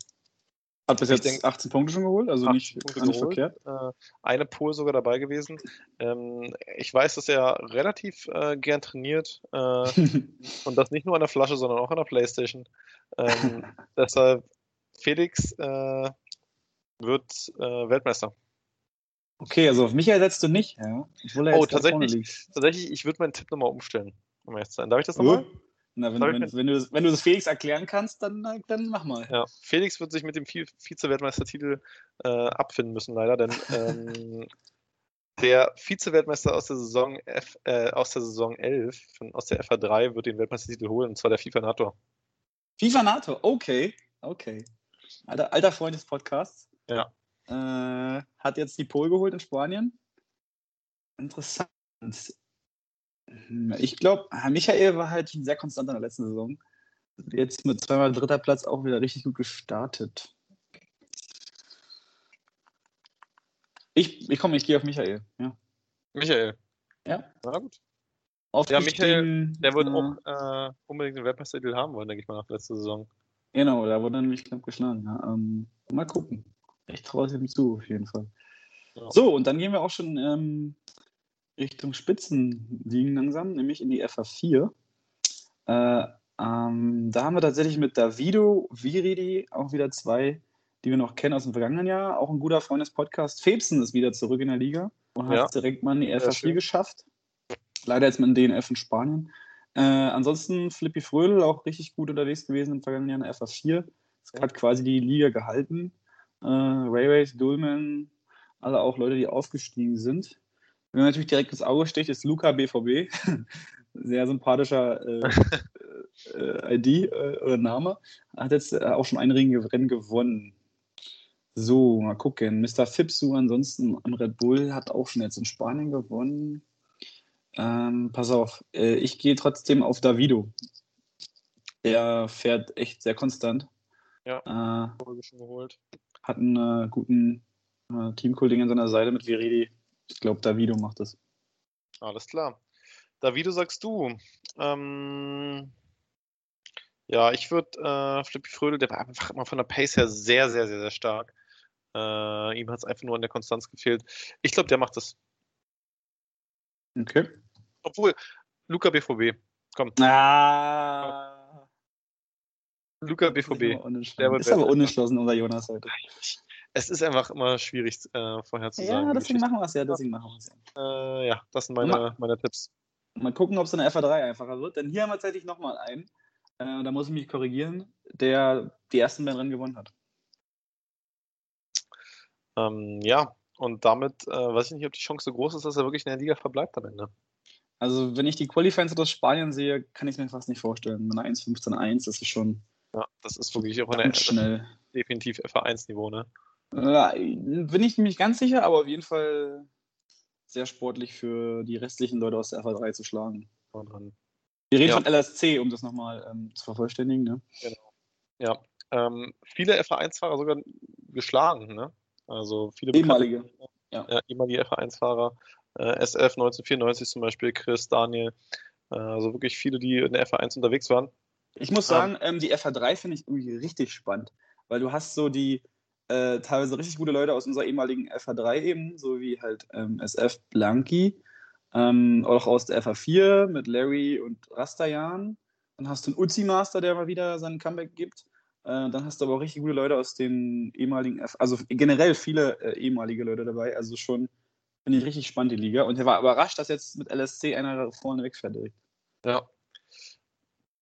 Speaker 1: Hat bis jetzt
Speaker 2: denk-
Speaker 1: 18 Punkte schon geholt, also
Speaker 2: 18
Speaker 1: nicht,
Speaker 2: Punkte
Speaker 1: gar nicht verkehrt.
Speaker 2: äh, eine Pole sogar dabei gewesen. Ähm, ich weiß, dass er relativ äh, gern trainiert äh, und das nicht nur an der Flasche, sondern auch an der Playstation. Ähm, deshalb Felix äh, wird äh, Weltmeister.
Speaker 1: Okay, also auf Michael setzt du nicht, ja? Obwohl er
Speaker 2: Oh, tatsächlich? Tatsächlich, ich würde meinen Tipp nochmal umstellen. Um ehrlich zu sein. Darf ich das nochmal?
Speaker 1: Na, wenn, wenn, wenn, du, das- wenn du das Felix erklären kannst, dann, dann mach mal.
Speaker 2: Ja, Felix wird sich mit dem Vi- Vize-Weltmeistertitel äh, abfinden müssen, leider, denn ähm, der Vize-Weltmeister aus der Saison F, äh, aus der Saison 11, von, aus der FA3, wird den Weltmeistertitel holen, und zwar der FIFA NATO.
Speaker 1: FIFA NATO, okay, okay. Alter, alter Freund des Podcasts.
Speaker 2: Ja.
Speaker 1: Äh, hat jetzt die Pole geholt in Spanien. Interessant. Ich glaube, Michael war halt sehr konstant in der letzten Saison. Jetzt mit zweimal dritter Platz auch wieder richtig gut gestartet. Ich, ich komme, ich gehe auf Michael. Ja.
Speaker 2: Michael.
Speaker 1: Ja.
Speaker 2: Na gut.
Speaker 1: Aufgestiegen,
Speaker 2: Der wird
Speaker 1: äh,
Speaker 2: auch äh, unbedingt den Weltmeistertitel haben wollen, denke ich mal, nach letzter Saison.
Speaker 1: Genau, da wurde er nämlich knapp geschlagen. Ja. Ähm, mal gucken. Ich traue es ihm zu, auf jeden Fall.
Speaker 2: Ja.
Speaker 1: So, und dann gehen wir auch schon ähm, Richtung Spitzenligen langsam, nämlich in die FA4. Äh, ähm, da haben wir tatsächlich mit Davido Viridi auch wieder zwei, die wir noch kennen aus dem vergangenen Jahr. Auch ein guter Freund des Podcasts. Febsen ist wieder zurück in der Liga und hat
Speaker 2: Ja.
Speaker 1: es direkt mal in die
Speaker 2: Sehr
Speaker 1: FA4
Speaker 2: schön.
Speaker 1: geschafft. Leider jetzt mit dem DNF in Spanien. Äh, ansonsten Flippy Frödel auch richtig gut unterwegs gewesen im vergangenen Jahr in der FA4. Es hat quasi die Liga gehalten. Äh, Rayways, Dulman, alle auch Leute, die aufgestiegen sind. Wenn man natürlich direkt ins Auge sticht, ist Luca BVB. Sehr sympathischer äh, äh, ID äh, oder Name. Hat jetzt äh, auch schon ein Rennen gewonnen. So, mal gucken. Mr. Fipsu ansonsten am Red Bull hat auch schon jetzt in Spanien gewonnen. Ähm, pass auf, äh, ich gehe trotzdem auf Davido. Der fährt echt sehr konstant.
Speaker 2: Ja.
Speaker 1: Äh,
Speaker 2: schon geholt.
Speaker 1: Hat einen äh, guten äh, Teamkollegen an seiner Seite mit Viridi. Ich glaube, Davido macht das.
Speaker 2: Alles klar. Davido sagst du. Ähm, ja, ich würde äh, Flippy Frödel, der war einfach immer von der Pace her sehr, sehr, sehr, sehr stark. Äh, ihm hat es einfach nur an der Konstanz gefehlt. Ich glaube, der macht das.
Speaker 1: Okay.
Speaker 2: Obwohl, Luca BVB. Komm,
Speaker 1: Ah.
Speaker 2: Luca
Speaker 1: Ist
Speaker 2: BVB.
Speaker 1: unentschlossen.
Speaker 2: Der
Speaker 1: Ist aber unentschlossen, unser Jonas heute.
Speaker 2: Es ist einfach immer schwierig äh, vorherzusagen.
Speaker 1: Ja,
Speaker 2: die
Speaker 1: deswegen
Speaker 2: Geschichte.
Speaker 1: machen wir es ja. Deswegen machen wir es ja.
Speaker 2: Äh, ja, das sind meine, meine Tipps.
Speaker 1: Mal gucken, ob es in der FA3 einfacher wird. Denn hier haben wir tatsächlich nochmal einen. Äh, da muss ich mich korrigieren, der die ersten beiden Rennen gewonnen hat.
Speaker 2: Ähm, ja, und damit äh, weiß ich nicht, ob die Chance so groß ist, dass er wirklich in der Liga verbleibt am Ende.
Speaker 1: Also, wenn ich die Qualifyings aus Spanien sehe, kann ich mir fast nicht vorstellen. Mit einer 1.15.1, das ist schon.
Speaker 2: Ja, das ist wirklich auch eine
Speaker 1: schnell.
Speaker 2: definitiv FA1-Niveau, ne?
Speaker 1: Ja, bin ich nicht ganz sicher, aber auf jeden Fall sehr sportlich für die restlichen Leute aus der FA3 zu schlagen. Wir reden ja. von LSC, um das nochmal ähm, zu vervollständigen. Ne?
Speaker 2: Genau. Ja, ähm, viele FA1-Fahrer sogar geschlagen, ne? Also viele
Speaker 1: ehemalige.
Speaker 2: Ja. ja ehemalige FA1-Fahrer. Äh, SF 1994 zum Beispiel, Chris, Daniel. Äh, also wirklich viele, die in der FA1 unterwegs waren.
Speaker 1: Ich muss sagen, ähm, die FA3 finde ich irgendwie richtig spannend, weil du hast so die äh, teilweise richtig gute Leute aus unserer ehemaligen FA3 eben, so wie halt ähm, SF Blanki, ähm, auch aus der FA4 mit Larry und Rastajan. Dann hast du einen Uzi-Master, der mal wieder seinen Comeback gibt. Äh, dann hast du aber auch richtig gute Leute aus den ehemaligen, F also generell viele äh, ehemalige Leute dabei. Also schon, finde ich richtig spannend, die Liga. Und er war überrascht, dass jetzt mit LSC einer vorne wegfährt direkt.
Speaker 2: Ja.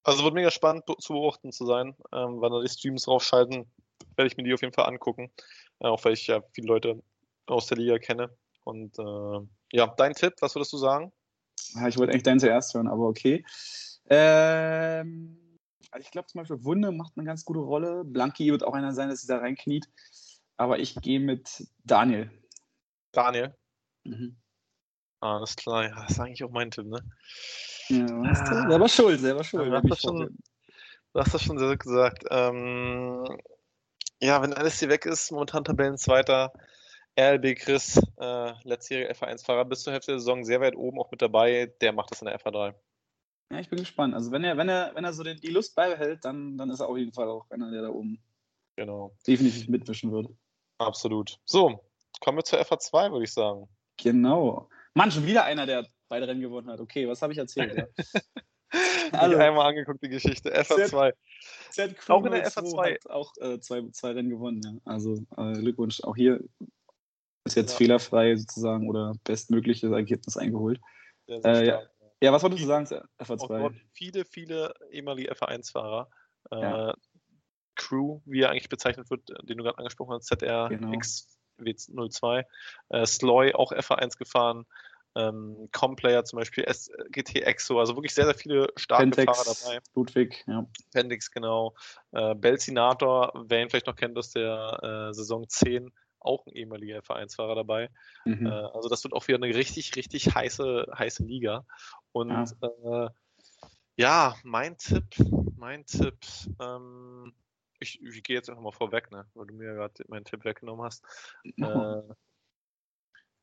Speaker 2: Also wird mega spannend zu beobachten zu sein, ähm, wann da die Streams draufschalten. Werde ich mir die auf jeden Fall angucken. Äh, auch weil ich ja viele Leute aus der Liga kenne. Und äh, ja, dein Tipp, was würdest du sagen?
Speaker 1: Ja, ich wollte eigentlich deinen zuerst hören, aber okay. Ähm, also ich glaube zum Beispiel, Wunde macht eine ganz gute Rolle. Blanki wird auch einer sein, dass sie da reinkniet. Aber ich gehe mit Daniel.
Speaker 2: Daniel? Mhm. Alles klar, ja, das ist eigentlich auch mein Tipp, ne?
Speaker 1: Ja, ah, selber schuld, selber schuld.
Speaker 2: Du hast, das schon, du hast das schon sehr gesagt. Ähm, ja, wenn alles hier weg ist, momentan Tabellenzweiter, RLB Chris, äh, letztjähriger F1-Fahrer, bis zur Hälfte der Saison sehr weit oben auch mit dabei, der macht das in der FA3.
Speaker 1: Ja, ich bin gespannt. Also wenn er, wenn er, wenn er so die Lust beibehält, dann, dann ist er auf jeden Fall auch einer, der da oben
Speaker 2: genau.
Speaker 1: definitiv mitwischen wird.
Speaker 2: Absolut. So, kommen wir zur FA2, würde ich sagen.
Speaker 1: Genau. Mann, schon wieder einer, der beide Rennen gewonnen hat. Okay, was habe ich erzählt? Ja?
Speaker 2: also, einmal angeguckt, die Geschichte. FA2.
Speaker 1: Z, Z auch in der FA2. Hat auch äh, zwei, zwei Rennen gewonnen, ja. Also äh, Glückwunsch. Auch hier ist jetzt ja. fehlerfrei sozusagen oder bestmögliches Ergebnis eingeholt. Äh, ja. Ja, was wolltest du sagen, FA2?
Speaker 2: viele, viele ehemalige FA1-Fahrer. Äh. Crew, wie er eigentlich bezeichnet wird, den du gerade angesprochen hast, ZRX02. Genau. Äh, Sloy, auch FA1 gefahren. Ähm, Complayer zum Beispiel, SGT Exo, also wirklich sehr, sehr viele starke
Speaker 1: Pentex,
Speaker 2: Fahrer dabei.
Speaker 1: Ludwig, ja.
Speaker 2: Pendix, genau. Äh, Belzinator, wer ihn vielleicht noch kennt aus der äh, Saison 10, auch ein ehemaliger Vereinsfahrer dabei. Mhm. Äh, also das wird auch wieder eine richtig, richtig heiße, heiße Liga. Und ja, äh, ja mein Tipp, mein Tipp, ähm, ich, ich gehe jetzt einfach mal vorweg, ne, weil du mir ja gerade meinen Tipp weggenommen hast. Äh,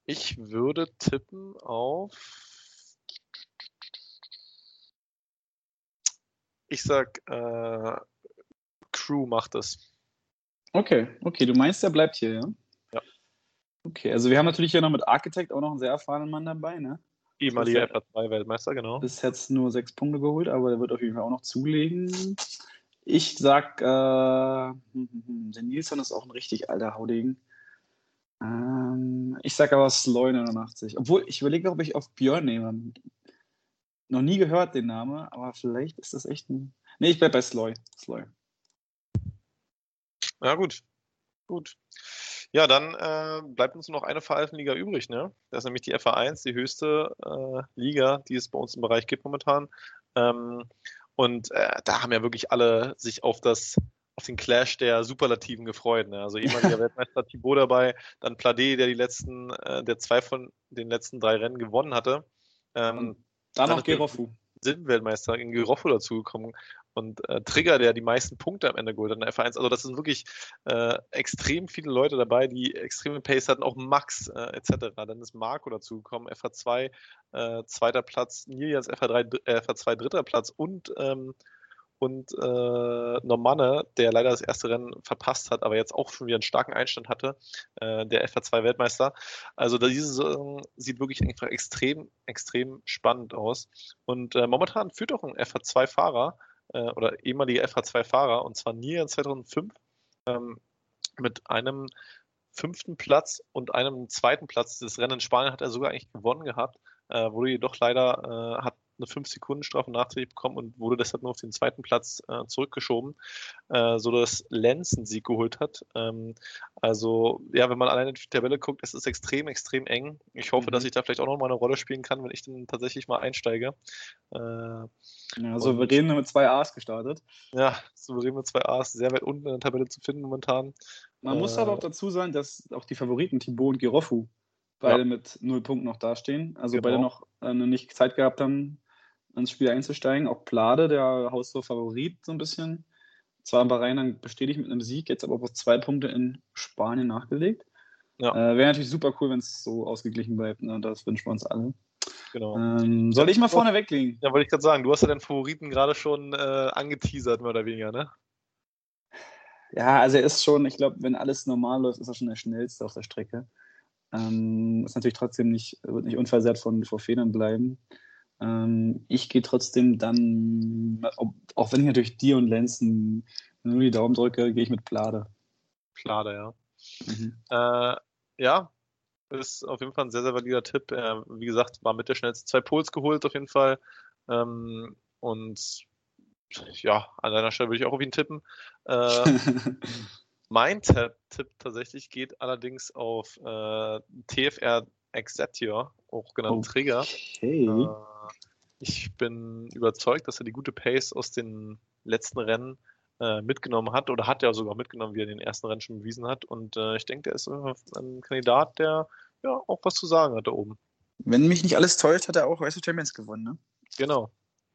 Speaker 2: ich würde tippen auf. Ich sag, äh, Crew macht es.
Speaker 1: Okay, okay, du meinst, er bleibt hier, ja? Okay, also wir haben natürlich hier noch mit Architect auch noch einen sehr erfahrenen Mann dabei, ne?
Speaker 2: Ehemaliger FA2-Weltmeister, genau.
Speaker 1: Bis jetzt nur sechs Punkte geholt, aber der wird auf jeden Fall auch noch zulegen. Ich sag, äh, hm, hm, hm, der Nilsson ist auch ein richtig alter Haudegen. Ähm, ich sag aber Sloy 89. Obwohl, ich überlege, ob ich auf Björn nehme. Noch nie gehört den Namen, aber vielleicht ist das echt ein. Nee, ich bleib bei Sloy. Sloy.
Speaker 2: Ja, gut. Gut. Ja, dann äh, bleibt uns nur noch eine Veralfenliga übrig, ne? Das ist nämlich die FA1, die höchste äh, Liga, die es bei uns im Bereich gibt momentan. Ähm, und äh, da haben ja wirklich alle sich auf das auf den Clash der Superlativen gefreut. Ne? Also ehemaliger Weltmeister Thibaut dabei, dann Plade, der die letzten, äh, der zwei von den letzten drei Rennen gewonnen hatte.
Speaker 1: Ähm, dann noch Gerofu.
Speaker 2: Weltmeister in Geroffo dazugekommen und äh, Trigger, der die meisten Punkte am Ende geholt hat in der F1. Also das sind wirklich äh, extrem viele Leute dabei, die extreme Pace hatten, auch Max äh, etc. Dann ist Marco dazugekommen, FA2 äh, zweiter Platz, Nilians FA3, FA2 dritter Platz und ähm, und äh, Normanne, der leider das erste Rennen verpasst hat, aber jetzt auch schon wieder einen starken Einstand hatte, äh, der FA2-Weltmeister. Also diese Saison sieht wirklich einfach extrem, extrem spannend aus. Und äh, momentan führt auch ein FA2-Fahrer äh, oder ehemaliger FH2-Fahrer, und zwar Nier 2005, ähm, mit einem fünften Platz und einem zweiten Platz. Das Rennen in Spanien hat er sogar eigentlich gewonnen gehabt, äh, wurde jedoch leider, äh, hat eine 5-Sekunden-Strafe nachträglich bekommen und wurde deshalb nur auf den zweiten Platz äh, zurückgeschoben, äh, sodass Lenz einen Sieg geholt hat. Ähm, also, ja, wenn man alleine die Tabelle guckt, es ist extrem, extrem eng. Ich hoffe, mhm. dass ich da vielleicht auch noch mal eine Rolle spielen kann, wenn ich dann tatsächlich mal einsteige. Äh,
Speaker 1: ja, souverän mit zwei A's gestartet.
Speaker 2: Ja, souverän mit zwei A's, sehr weit unten in der Tabelle zu finden momentan.
Speaker 1: Man äh, muss aber auch dazu sagen, dass auch die Favoriten Thibaut und Girofu beide ja. mit null Punkten noch dastehen. Also genau. beide noch äh, nicht Zeit gehabt haben, ins Spiel einzusteigen. Auch Plade, der Haustor-Favorit, so ein bisschen. Zwar in Bahrain dann bestätigt mit einem Sieg, jetzt aber auch zwei Punkte in Spanien nachgelegt. Ja. Äh, Wäre natürlich super cool, wenn es so ausgeglichen bleibt. Ne? Das wünschen wir uns alle. Genau. Ähm, soll ich mal vorne weglegen?
Speaker 2: Ja, wollte ich gerade sagen. Du hast ja deinen Favoriten gerade schon äh, angeteasert, mehr oder weniger, ne?
Speaker 1: Ja, also er ist schon, ich glaube, wenn alles normal läuft, ist er schon der schnellste auf der Strecke. Ähm, ist natürlich trotzdem nicht, wird nicht unversehrt von, vor Fehlern bleiben. Ähm, ich gehe trotzdem dann, auch wenn ich natürlich dir und Lenz nur die Daumen drücke, gehe ich mit Plade.
Speaker 2: Plade, ja. Mhm. Äh, ja, ist auf jeden Fall ein sehr, sehr valider Tipp. Äh, wie gesagt, war mit der schnellste zwei Pols geholt auf jeden Fall. Ähm, und ja, an deiner Stelle würde ich auch auf ihn tippen. Äh, Mein Tipp tatsächlich geht allerdings auf äh, TFR Exatior, auch genannt okay. Trigger. Äh, ich bin überzeugt, dass er die gute Pace aus den letzten Rennen äh, mitgenommen hat oder hat er sogar mitgenommen, wie er den ersten Rennen schon bewiesen hat. Und äh, ich denke, der ist ein Kandidat, der ja auch was zu sagen hat da oben.
Speaker 1: Wenn mich nicht alles täuscht, hat er auch Race Champions gewonnen, ne?
Speaker 2: Genau.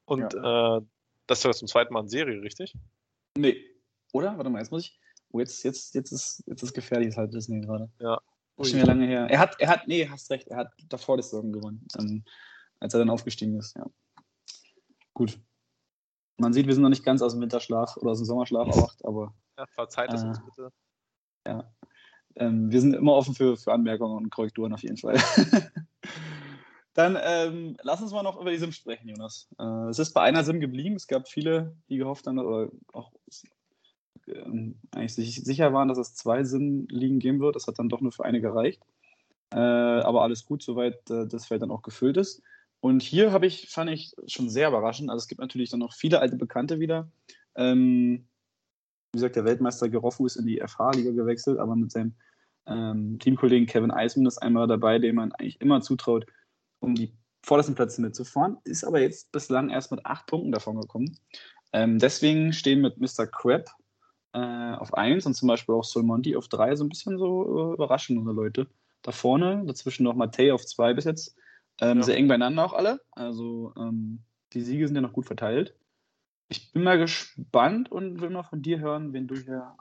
Speaker 2: Und ja. Äh, das war zum zweiten Mal in Serie, richtig?
Speaker 1: Nee. Oder? Warte mal, jetzt muss ich. Oh, jetzt, jetzt, jetzt ist jetzt ist gefährlich, das halt Disney gerade. Ja. Ui. Schon lange her. Er hat, er hat, nee, hast recht, er hat davor das Saison gewonnen, dann, als er dann aufgestiegen ist, ja. Gut. Man sieht, wir sind noch nicht ganz aus dem Winterschlaf oder aus dem Sommerschlaf erwacht, aber.
Speaker 2: Ja, verzeiht es äh, uns bitte.
Speaker 1: Ja. Ähm, wir sind immer offen für, für Anmerkungen und Korrekturen auf jeden Fall. Dann ähm, lass uns mal noch über die Sim sprechen, Jonas. Äh, es ist bei einer Sim geblieben. Es gab viele, die gehofft haben, oder auch ähm, eigentlich sicher waren, dass es zwei Sim-Ligen geben wird. Das hat dann doch nur für eine gereicht. Äh, aber alles gut, soweit äh, das Feld dann auch gefüllt ist. Und hier habe ich, fand ich schon sehr überraschend. Also es gibt natürlich dann noch viele alte Bekannte wieder. Ähm, wie gesagt, der Weltmeister Geroffu ist in die FH-Liga gewechselt, aber mit seinem ähm, Teamkollegen Kevin Eisman ist einmal dabei, dem man eigentlich immer zutraut, um die vordersten Plätze mitzufahren. Ist aber jetzt bislang erst mit acht Punkten davon gekommen. Ähm, deswegen stehen mit Mr. Crab äh, auf 1 und zum Beispiel auch Solmonti auf 3 so ein bisschen so äh, überraschende Leute. Da vorne, dazwischen noch Matei auf 2 bis jetzt. Ähm, ja. Sehr eng beieinander auch alle. Also ähm, die Siege sind ja noch gut verteilt. Ich bin mal gespannt und will mal von dir hören, wen du hier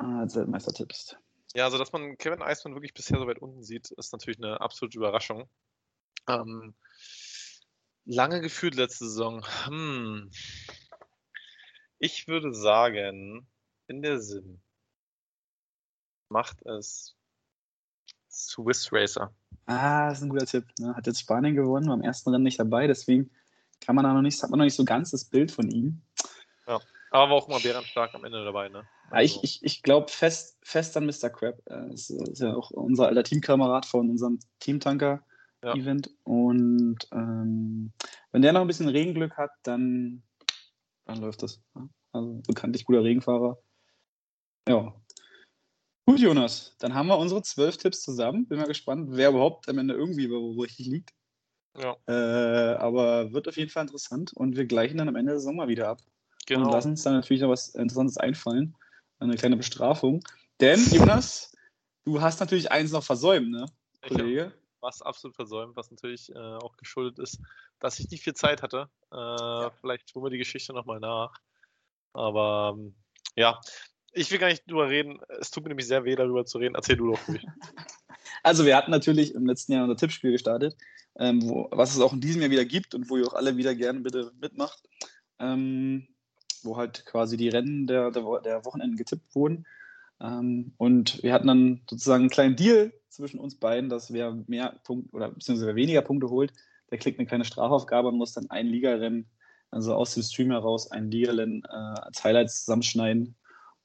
Speaker 1: äh, als Weltmeister tippst.
Speaker 2: Ja, also dass man Kevin Eismann wirklich bisher so weit unten sieht, ist natürlich eine absolute Überraschung. Ähm, lange gefühlt letzte Saison. Hm. Ich würde sagen, in der Sim macht es Swiss Racer.
Speaker 1: Ah, das ist ein guter Tipp. Ne? Hat jetzt Spanien gewonnen, war am ersten Rennen nicht dabei, deswegen kann man da noch nicht, hat man noch nicht so ganz das Bild von ihm.
Speaker 2: Ja, aber war auch immer bärenstark am Ende dabei, ne?
Speaker 1: Also. ich ich, ich glaube fest, fest an Mr. Crab. Das ist ja auch unser alter Teamkamerad von unserem Teamtanker-Event. Ja. Und ähm, wenn der noch ein bisschen Regenglück hat, dann, dann läuft das. Also bekanntlich guter Regenfahrer. Ja. Gut, Jonas, dann haben wir unsere zwölf Tipps zusammen. Bin mal gespannt, wer überhaupt am Ende irgendwie wo, richtig liegt. Ja. Äh, aber wird auf jeden Fall interessant und wir gleichen dann am Ende der Saison mal wieder ab. Genau. Und lassen uns dann natürlich noch was Interessantes einfallen. Eine kleine Bestrafung. Denn, Jonas, du hast natürlich eins noch versäumt, ne,
Speaker 2: Kollege? was absolut versäumt, was natürlich äh, auch geschuldet ist, dass ich nicht viel Zeit hatte. Äh, ja. Vielleicht tun wir die Geschichte nochmal nach. Aber ähm, ja, ich will gar nicht drüber reden. Es tut mir nämlich sehr weh, darüber zu reden. Erzähl du doch ruhig.
Speaker 1: Also wir hatten natürlich im letzten Jahr unser Tippspiel gestartet, ähm, wo, was es auch in diesem Jahr wieder gibt und wo ihr auch alle wieder gerne bitte mitmacht, ähm, wo halt quasi die Rennen der, der, der Wochenenden getippt wurden. Ähm, und wir hatten dann sozusagen einen kleinen Deal zwischen uns beiden, dass wer mehr Punkte oder beziehungsweise wer weniger Punkte holt, der kriegt eine kleine Strafaufgabe und muss dann ein Ligarennen, also aus dem Stream heraus, ein Ligarennen äh, als Highlights zusammenschneiden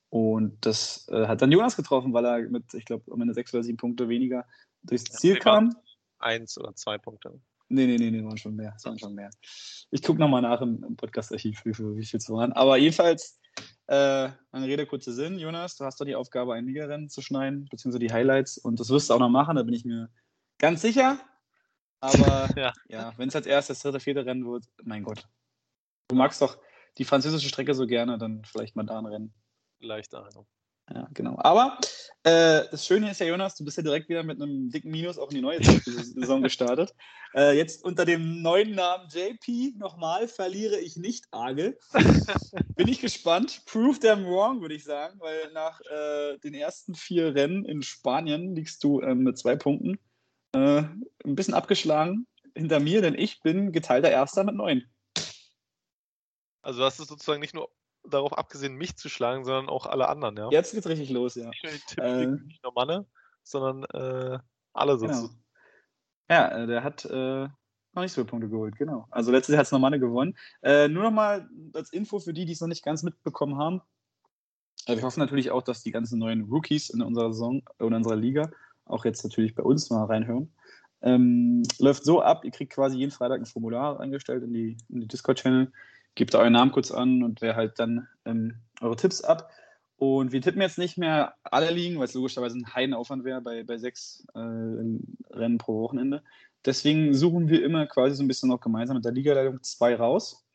Speaker 1: und das äh, hat dann Jonas getroffen, weil er mit, ich glaube, am Ende sechs oder sieben Punkte weniger durchs Ziel ja, kam.
Speaker 2: Eins oder zwei Punkte.
Speaker 1: Nee, nee, nee, nee, waren schon mehr. Es waren schon mehr. Ich gucke nochmal nach im, im Podcast-Archiv, wie, viel- wie viel es waren. Aber jedenfalls, äh, lange Rede, kurzer Sinn. Jonas, du hast doch die Aufgabe, ein Ligarennen zu schneiden, beziehungsweise die Highlights. Und das wirst du auch noch machen, da bin ich mir ganz sicher. Aber
Speaker 2: Ja.
Speaker 1: ja, wenn es als erstes, dritte, vierte Rennen wird, mein Gott. Du magst doch die französische Strecke so gerne, dann vielleicht mal da ein Rennen.
Speaker 2: Leichte Ahnung.
Speaker 1: Ja, genau. Aber äh, das Schöne ist ja, Jonas, du bist ja direkt wieder mit einem dicken Minus auch in die neue Saison gestartet. Äh, jetzt unter dem neuen Namen JP nochmal verliere ich nicht arge. Bin ich gespannt. Prove them wrong, würde ich sagen, weil nach äh, den ersten vier Rennen in Spanien liegst du ähm, mit zwei Punkten. Äh, ein bisschen abgeschlagen hinter mir, denn ich bin geteilter Erster mit neun.
Speaker 2: Also du hast es sozusagen nicht nur darauf abgesehen, mich zu schlagen, sondern auch alle anderen, ja?
Speaker 1: Jetzt geht's richtig los, ja.
Speaker 2: Nicht nur die Tipps,
Speaker 1: Äh.
Speaker 2: nicht nur Manne, sondern äh, alle
Speaker 1: Genau.
Speaker 2: sozusagen.
Speaker 1: Ja, äh, der hat äh, noch nicht so viele Punkte geholt, genau. Also letztes Jahr hat es Normanne gewonnen. Äh, nur noch mal als Info für die, die es noch nicht ganz mitbekommen haben. Äh, wir hoffen natürlich auch, dass die ganzen neuen Rookies in unserer Saison oder in unserer Liga auch jetzt natürlich bei uns mal reinhören. Ähm, läuft so ab, ihr kriegt quasi jeden Freitag ein Formular eingestellt in die, in die Discord-Channel, gebt euren Namen kurz an und wer halt dann ähm, eure Tipps ab. Und wir tippen jetzt nicht mehr alle Ligen, weil es logischerweise ein Heidenaufwand wäre bei, bei sechs äh, Rennen pro Wochenende. Deswegen suchen wir immer quasi so ein bisschen noch gemeinsam mit der Ligaleitung zwei raus,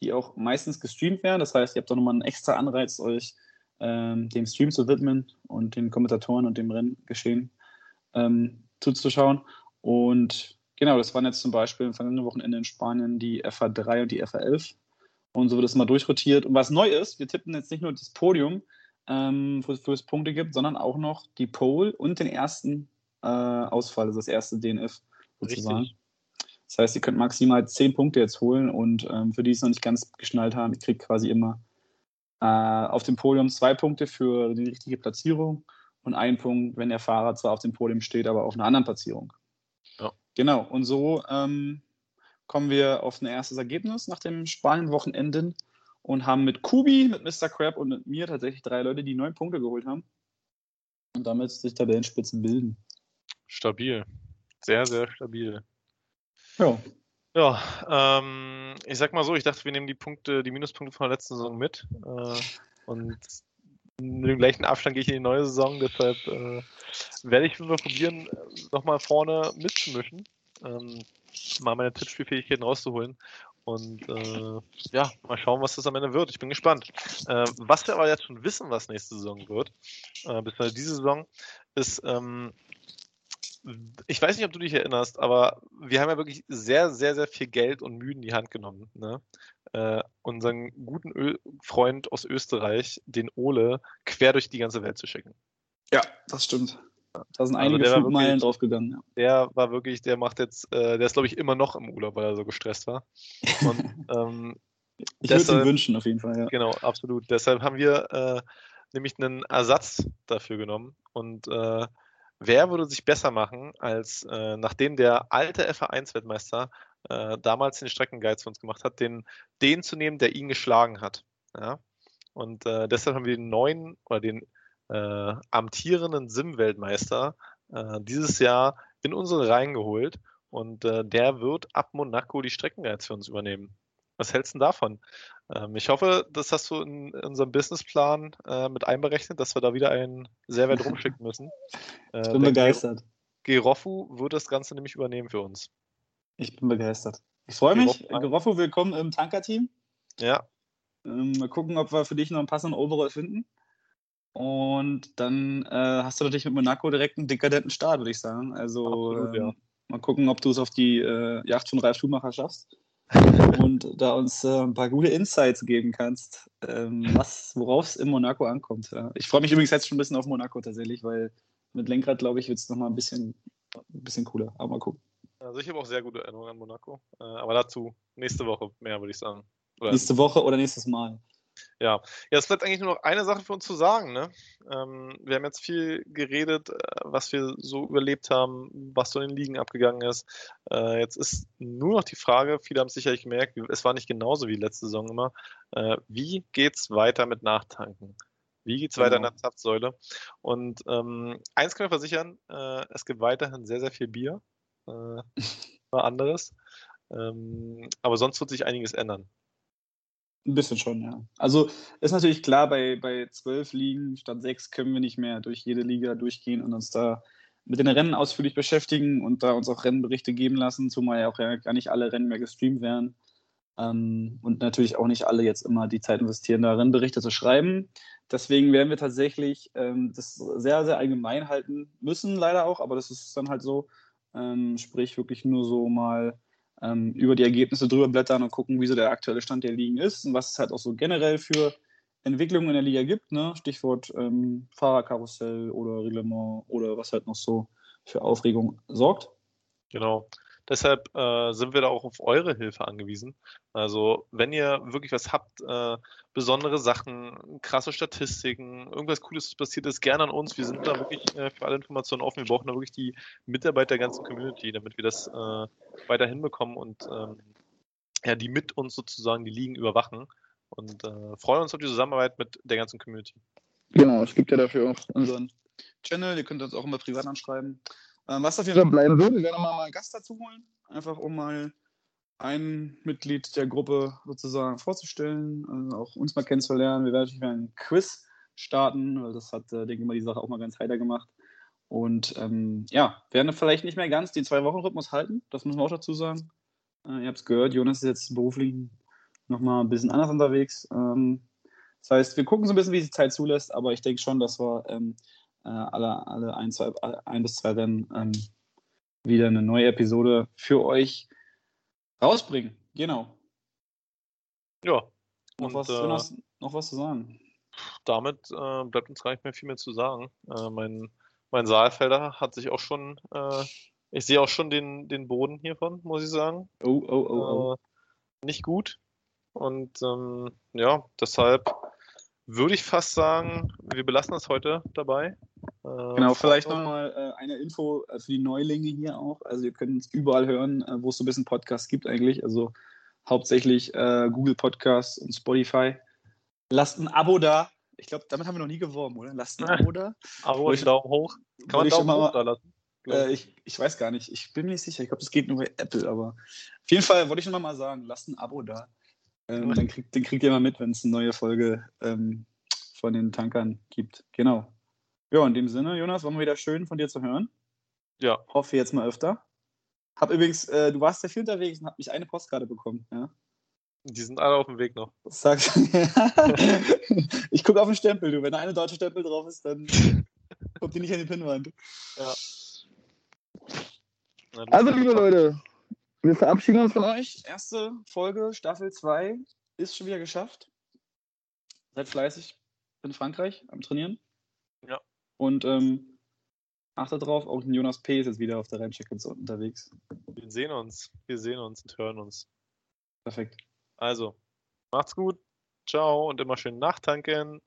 Speaker 1: die auch meistens gestreamt werden. Das heißt, ihr habt auch nochmal einen extra Anreiz, euch ähm, dem Stream zu widmen und den Kommentatoren und dem Renngeschehen ähm, zuzuschauen. Und genau, das waren jetzt zum Beispiel im vergangenen Wochenende in Spanien die FA3 und die FA11. Und so wird es mal durchrotiert. Und was neu ist, wir tippen jetzt nicht nur das Podium, ähm, wo, wo es Punkte gibt, sondern auch noch die Pole und den ersten äh, Ausfall, also das erste DNF sozusagen.
Speaker 2: Richtig.
Speaker 1: Das heißt, ihr könnt maximal 10 Punkte jetzt holen und ähm, für die es noch nicht ganz geschnallt haben, ihr kriegt quasi immer äh, auf dem Podium zwei Punkte für die richtige Platzierung und einen Punkt, wenn der Fahrer zwar auf dem Podium steht, aber auf einer anderen Platzierung.
Speaker 2: Ja.
Speaker 1: Genau, und so ähm, kommen wir auf ein erstes Ergebnis nach dem Spanien-Wochenenden und haben mit Kubi, mit Mr. Crab und mit mir tatsächlich drei Leute, die neun Punkte geholt haben und damit sich Tabellenspitzen bilden.
Speaker 2: Stabil. Sehr, sehr stabil.
Speaker 1: Ja,
Speaker 2: Ja, ähm, ich sag mal so, ich dachte, wir nehmen die Punkte, die Minuspunkte von der letzten Saison mit. Äh, und mit dem gleichen Abstand gehe ich in die neue Saison, deshalb äh, werde ich mal probieren, nochmal vorne mitzumischen. Ähm, mal meine Tippspielfähigkeiten rauszuholen. Und äh, ja, mal schauen, was das am Ende wird. Ich bin gespannt. Äh, was wir aber jetzt schon wissen, was nächste Saison wird, äh, beziehungsweise diese Saison, ist, ähm, ich weiß nicht, ob du dich erinnerst, aber wir haben ja wirklich sehr, sehr, sehr viel Geld und Mühe in die Hand genommen. Ne? Äh, unseren guten Ö Freund aus Österreich, den Ole, quer durch die ganze Welt zu schicken.
Speaker 1: ja das stimmt. Da sind
Speaker 2: Also
Speaker 1: einige
Speaker 2: war
Speaker 1: Flugmeilen
Speaker 2: wirklich-
Speaker 1: draufgegangen. Ja.
Speaker 2: Der war wirklich, der macht jetzt, äh, der ist glaube ich immer noch im Urlaub, weil er so gestresst war. Und ähm,
Speaker 1: Ich würde es ihm wünschen, auf jeden Fall. Ja.
Speaker 2: Genau, absolut. Deshalb haben wir äh, nämlich einen Ersatz dafür genommen. Und äh, wer würde sich besser machen, als äh, nachdem der alte FA1-Weltmeister äh, damals den Streckenguide für uns gemacht hat, den, den zu nehmen, der ihn geschlagen hat. Ja? Und äh, deshalb haben wir den neuen oder den äh, amtierenden Sim-Weltmeister äh, dieses Jahr in unsere Reihen geholt. Und äh, der wird ab Monaco die Streckenguides für uns übernehmen. Was hältst du denn davon? Ähm, ich hoffe, das hast du in unserem Businessplan äh, mit einberechnet, dass wir da wieder einen sehr weit rumschicken müssen. Äh,
Speaker 1: Ich bin
Speaker 2: denn
Speaker 1: begeistert.
Speaker 2: Gerofu wird das Ganze nämlich übernehmen für uns.
Speaker 1: Ich bin begeistert. Ich freue mich.
Speaker 2: Geroffo,
Speaker 1: willkommen im Tanker-Team.
Speaker 2: Ja,
Speaker 1: Ähm, mal gucken, ob wir für dich noch einen passenden Overall finden. Und dann äh, hast du natürlich mit Monaco direkt einen dekadenten Start, würde ich sagen. Also
Speaker 2: Absolut, ja.
Speaker 1: ähm, mal gucken, ob du es auf die äh, Yacht von Ralf Schumacher schaffst. und da uns äh, ein paar gute Insights geben kannst, ähm, was, worauf es in Monaco ankommt. Ja. Ich freue mich übrigens jetzt schon ein bisschen auf Monaco tatsächlich, weil mit Lenkrad, glaube ich, wird es nochmal ein bisschen, ein bisschen cooler. Aber mal gucken.
Speaker 2: also ich habe auch sehr gute Erinnerungen an Monaco. Äh, aber dazu nächste Woche mehr, würde ich sagen. Oder
Speaker 1: Nächste Woche oder nächstes Mal.
Speaker 2: Ja, ja, es bleibt eigentlich nur noch eine Sache für uns zu sagen. Ne? Ähm, wir haben jetzt viel geredet, äh, was wir so überlebt haben, was so in den Ligen abgegangen ist. Äh, jetzt ist nur noch die Frage, viele haben es sicherlich gemerkt, es war nicht genauso wie letzte Saison immer. Äh, wie geht's weiter mit Nachtanken? Wie geht's weiter in
Speaker 1: Genau.
Speaker 2: der Zapfsäule? Und ähm, eins können wir versichern, äh, es gibt weiterhin sehr, sehr viel Bier. Äh, anderes. Ähm, aber sonst wird sich einiges ändern.
Speaker 1: Ein bisschen schon, ja. Also ist natürlich klar, bei, bei zwölf Ligen statt sechs können wir nicht mehr durch jede Liga durchgehen und uns da mit den Rennen ausführlich beschäftigen und da uns auch Rennberichte geben lassen, zumal ja auch ja gar nicht alle Rennen mehr gestreamt werden. Ähm, und natürlich auch nicht alle jetzt immer die Zeit investieren, da Rennberichte zu schreiben. Deswegen werden wir tatsächlich ähm, das sehr, sehr allgemein halten müssen, leider auch, aber das ist dann halt so. Ähm, sprich, wirklich nur so mal ähm, über die Ergebnisse drüber blättern und gucken, wie so der aktuelle Stand der Ligen ist und was es halt auch so generell für Entwicklungen in der Liga gibt. Ne? Stichwort ähm, Fahrerkarussell oder Reglement oder was halt noch so für Aufregung sorgt.
Speaker 2: Genau. Deshalb äh, sind wir da auch auf eure Hilfe angewiesen. Also wenn ihr wirklich was habt, äh, besondere Sachen, krasse Statistiken, irgendwas Cooles passiert ist, gerne an uns. Wir sind da wirklich äh, für alle Informationen offen. Wir brauchen da wirklich die Mitarbeiter der ganzen Community, damit wir das äh, weiter hinbekommen und ähm, ja, die mit uns sozusagen die Ligen überwachen. Und äh, freuen uns auf die Zusammenarbeit mit der ganzen Community.
Speaker 1: Genau, es gibt ja dafür auch unseren Channel. Ihr könnt uns auch immer privat anschreiben. Ähm, was auf jeden Fall bleiben wird, wir werden mal einen Gast dazu holen, einfach um mal ein Mitglied der Gruppe sozusagen vorzustellen, also auch uns mal kennenzulernen. Wir werden natürlich ein Quiz starten, weil das hat, äh, denke ich mal, die Sache auch mal ganz heiter gemacht. Und ähm, ja, werden vielleicht nicht mehr ganz den Zwei-Wochen-Rhythmus halten, das müssen wir auch dazu sagen. Äh, ihr habt es gehört, Jonas ist jetzt beruflich nochmal ein bisschen anders unterwegs. Ähm, das heißt, wir gucken so ein bisschen, wie die Zeit zulässt, aber ich denke schon, dass wir ähm, äh, alle, alle ein, zwei, ein bis zwei Rennen ähm, wieder eine neue Episode für euch rausbringen. Genau.
Speaker 2: Ja.
Speaker 1: Noch,
Speaker 2: Und,
Speaker 1: was,
Speaker 2: äh,
Speaker 1: Jonas, noch was zu sagen?
Speaker 2: damit äh, bleibt uns gar nicht mehr viel mehr zu sagen. Äh, mein, mein Saalfelder hat sich auch schon, äh, ich sehe auch schon den, den Boden hiervon, muss ich sagen.
Speaker 1: Oh, oh, oh, oh.
Speaker 2: Äh, nicht gut. Und ähm, ja, deshalb würde ich fast sagen, wir belassen es heute dabei. Äh,
Speaker 1: Genau, vielleicht nochmal äh, eine Info äh, für die Neulinge hier auch. Also ihr könnt uns überall hören, äh, wo es so ein bisschen Podcasts gibt eigentlich. Also hauptsächlich äh, Google Podcasts und Spotify. Lasst ein Abo da. Ich glaube, damit haben wir noch nie geworben, oder? Lasst ein Abo da.
Speaker 2: Abo und
Speaker 1: ich-
Speaker 2: Daumen hoch. Kann man
Speaker 1: wollte ich schon
Speaker 2: Daumen
Speaker 1: mal-
Speaker 2: hoch da lassen?
Speaker 1: Äh, ich, ich weiß gar nicht. Ich bin mir nicht sicher. Ich glaube, das geht nur bei Apple, aber auf jeden Fall wollte ich noch mal sagen, lasst ein Abo da. Ähm, dann, kriegt, dann kriegt ihr mal mit, wenn es eine neue Folge ähm, von den Tankern gibt. Genau. Ja, in dem Sinne, Jonas, war mal wieder schön von dir zu hören.
Speaker 2: Ja,
Speaker 1: Hoffe jetzt mal öfter. Hab übrigens, äh, du warst ja viel unterwegs und hab mich eine Postkarte bekommen. Ja?
Speaker 2: die sind alle auf dem Weg noch.
Speaker 1: Das sagst ich gucke auf den Stempel, du. Wenn da eine deutsche Stempel drauf ist, dann kommt die nicht an die Pinnwand.
Speaker 2: Ja. Na, du-
Speaker 1: Also, liebe Leute, wir verabschieden uns von euch. Erste Folge, Staffel 2, ist schon wieder geschafft. Seid fleißig in Frankreich am Trainieren.
Speaker 2: Ja.
Speaker 1: Und ähm, achtet drauf, auch Jonas P. ist jetzt wieder auf der Renncheck unterwegs.
Speaker 2: wir sehen uns. Wir sehen uns und hören uns.
Speaker 1: Perfekt.
Speaker 2: Also, macht's gut. Ciao und immer schön nachtanken.